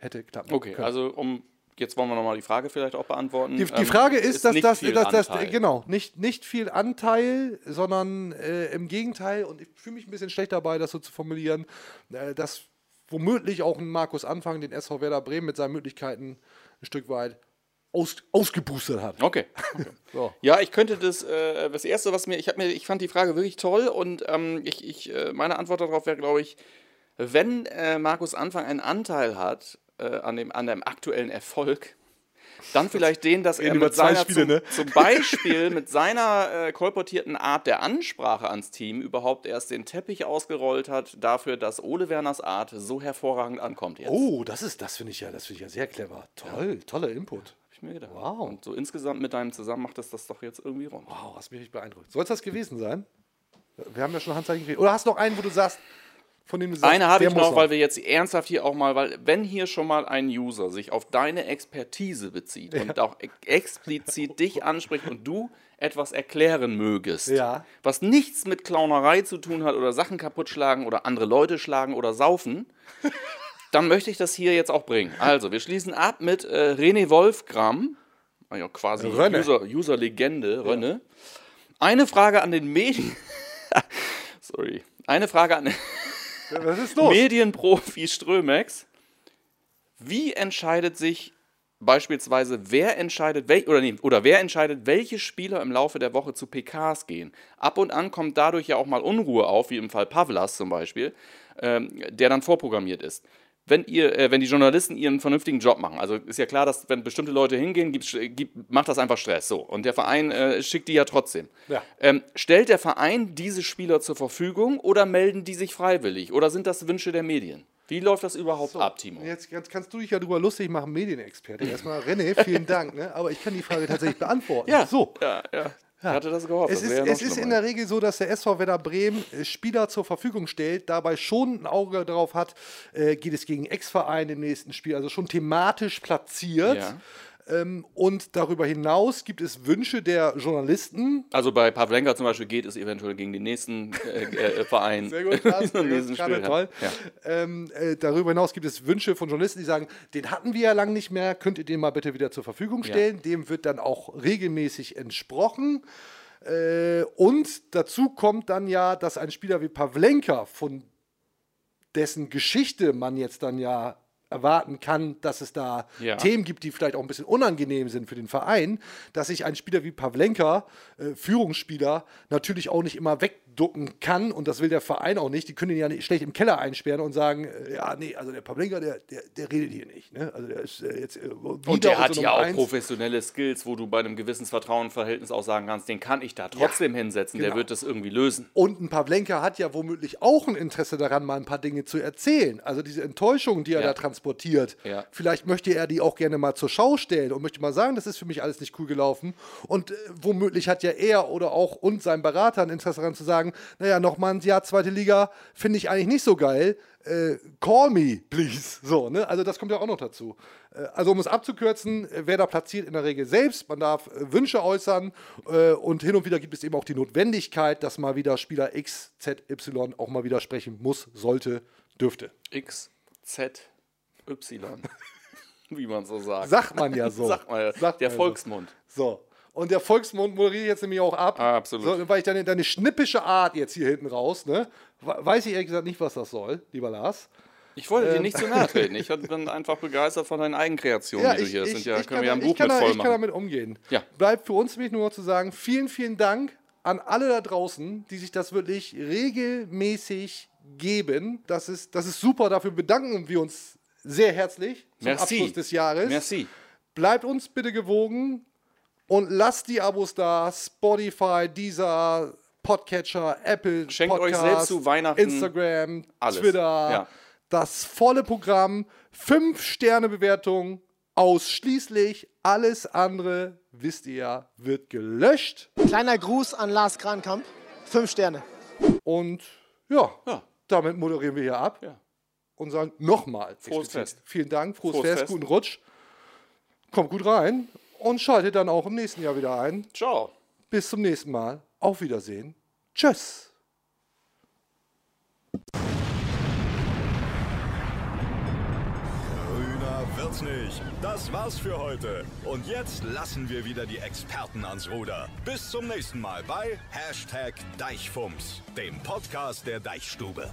hätte klappen Okay, können. also um jetzt wollen wir nochmal die Frage vielleicht auch beantworten. Die, die Ähm, Frage ist, dass das, dass das Anteil. genau nicht, nicht viel Anteil, sondern äh, im Gegenteil, und ich fühle mich ein bisschen schlecht dabei, das so zu formulieren, äh, dass womöglich auch ein Markus Anfang den SV Werder Bremen mit seinen Möglichkeiten ein Stück weit aus, ausgeboostet hat. Okay. okay. *laughs* So. Ja, ich könnte das, äh, das erste, was mir, ich habe mir, ich fand die Frage wirklich toll und ähm, ich, ich, äh, meine Antwort darauf wäre, glaube ich, wenn äh, Markus Anfang einen Anteil hat äh, an, dem, an dem aktuellen Erfolg, dann vielleicht den, dass er mit seiner, Spiele, zum, ne? zum Beispiel mit seiner äh, kolportierten Art der Ansprache ans Team überhaupt erst den Teppich ausgerollt hat, dafür, dass Ole Werners Art so hervorragend ankommt jetzt. Oh, das ist, das finde ich ja, das finde ich ja sehr clever. Toll, toller Input. Hab ich mir gedacht. Wow. Und so insgesamt mit deinem zusammen macht das das doch jetzt irgendwie rund. Wow, hast mich beeindruckt. Soll es das gewesen sein? Wir haben ja schon Handzeichen gekriegt. Oder hast du noch einen, wo du sagst, von dem du sagst, Eine habe ich noch, weil wir jetzt ernsthaft hier auch mal, weil wenn hier schon mal ein User sich auf deine Expertise bezieht und auch e- explizit dich anspricht und du etwas erklären mögest, Ja. was nichts mit Clownerei zu tun hat oder Sachen kaputt schlagen oder andere Leute schlagen oder saufen, *laughs* dann möchte ich das hier jetzt auch bringen. Also, wir schließen ab mit äh, René Wolfgram, ja, quasi Rönne. User- User-Legende, Rönne. Eine Frage an den Medien. *laughs* Sorry. Eine Frage an den Was ist los? Medienprofi Strömex. Wie entscheidet sich beispielsweise, wer entscheidet, wel oder, nee, oder wer entscheidet, welche Spieler im Laufe der Woche zu PKs gehen? Ab und an kommt dadurch ja auch mal Unruhe auf, wie im Fall Pavlas zum Beispiel, ähm, der dann vorprogrammiert ist. Wenn, ihr, äh, wenn die Journalisten ihren vernünftigen Job machen, also ist ja klar, dass wenn bestimmte Leute hingehen, gibt's, gibt, macht das einfach Stress. So. Und der Verein äh, schickt die ja trotzdem. Ja. Ähm, stellt der Verein diese Spieler zur Verfügung oder melden die sich freiwillig? Oder sind das Wünsche der Medien? Wie läuft das überhaupt ab, Timo? Jetzt, jetzt kannst du dich ja drüber lustig machen, Medienexperte. Erstmal, René, vielen *laughs* Dank, ne? aber ich kann die Frage tatsächlich beantworten. So. Ja, ja. Ich hatte das gehofft. Es das ist, ja es ist in der Regel so, dass der SV Werder Bremen äh, Spieler zur Verfügung stellt, dabei schon ein Auge darauf hat, äh, geht es gegen Ex-Verein im nächsten Spiel, also schon thematisch platziert. Ja. Ähm, und darüber hinaus gibt es Wünsche der Journalisten. Also bei Pavlenka zum Beispiel geht es eventuell gegen den nächsten äh, äh, Verein. Sehr gut, nächsten gut, gerade Spiel, ja. toll. Ja. Ähm, äh, darüber hinaus gibt es Wünsche von Journalisten, die sagen, den hatten wir ja lange nicht mehr, könnt ihr den mal bitte wieder zur Verfügung stellen. Dem wird dann auch regelmäßig entsprochen. Äh, und dazu kommt dann ja, dass ein Spieler wie Pavlenka, von dessen Geschichte man jetzt dann ja erwarten kann, dass es da Ja. Themen gibt, die vielleicht auch ein bisschen unangenehm sind für den Verein, dass sich ein Spieler wie Pavlenka, äh, Führungsspieler, natürlich auch nicht immer wegducken kann und das will der Verein auch nicht. Die können ihn ja nicht schlecht im Keller einsperren und sagen, äh, ja, nee, also der Pavlenka, der, der, der redet hier nicht. Ne? Also der ist äh, jetzt äh, Und der hat ja auch eins. professionelle Skills, wo du bei einem Gewissensvertrauenverhältnis auch sagen kannst, den kann ich da trotzdem hinsetzen, der genau. wird das irgendwie lösen. Und ein Pavlenka hat ja womöglich auch ein Interesse daran, mal ein paar Dinge zu erzählen. Also diese Enttäuschung, die er Ja. da transportiert. Ja. Vielleicht möchte er die auch gerne mal zur Schau stellen und möchte mal sagen, das ist für mich alles nicht cool gelaufen. Und äh, womöglich hat ja er oder auch und sein Berater ein Interesse daran zu sagen, naja, nochmal ein Jahr zweite Liga finde ich eigentlich nicht so geil. Äh, call me, please. So, ne? Also das kommt ja auch noch dazu. Äh, also um es abzukürzen, äh, wer da platziert in der Regel selbst, man darf äh, Wünsche äußern äh, und hin und wieder gibt es eben auch die Notwendigkeit, dass mal wieder Spieler X, Z, Y auch mal wieder sprechen muss, sollte, dürfte. X, Z, Y. *laughs* Wie man so sagt. Sagt man ja so. *laughs* Sagt man ja. Sagt der man so. Volksmund. So. Und der Volksmund moderiert jetzt nämlich auch ab. Ah, absolut. So, weil ich deine, deine schnippische Art jetzt hier hinten raus, ne? we- Weiß ich ehrlich gesagt nicht, was das soll, lieber Lars. Ich wollte Ähm. dir nicht zu nahe treten. Ich bin einfach begeistert von deinen Eigenkreationen, die du hier hast. Sind ja, können kann, wir ja ein ich Buch kann, mit da- voll ich kann damit umgehen. Ja. Bleibt für uns nämlich nur noch zu sagen, vielen, vielen Dank an alle da draußen, die sich das wirklich regelmäßig geben. Das ist, das ist super, dafür bedanken wir uns sehr herzlich zum Merci. Abschluss des Jahres. Merci. Bleibt uns bitte gewogen und lasst die Abos da. Spotify, Deezer, Podcatcher, Apple, Schenkt euch Podcast, selbst zu Weihnachten Instagram, alles. Twitter. Ja. Das volle Programm. Fünf Sterne Bewertung. Ausschließlich alles andere, wisst ihr ja, wird gelöscht. Kleiner Gruß an Lars Krankamp. Fünf Sterne. Und ja, Ja. damit moderieren wir hier ab Ja. und sagen nochmal Frohes explizit Fest. Vielen Dank, frohes, Frohes Fest, Fest. guten Rutsch. Kommt gut rein und schaltet dann auch im nächsten Jahr wieder ein. Ciao. Bis zum nächsten Mal. Auf Wiedersehen. Tschüss. Grüner wird's nicht. Das war's für heute. Und jetzt lassen wir wieder die Experten ans Ruder. Bis zum nächsten Mal bei Hashtag Deichfumms, dem Podcast der Deichstube.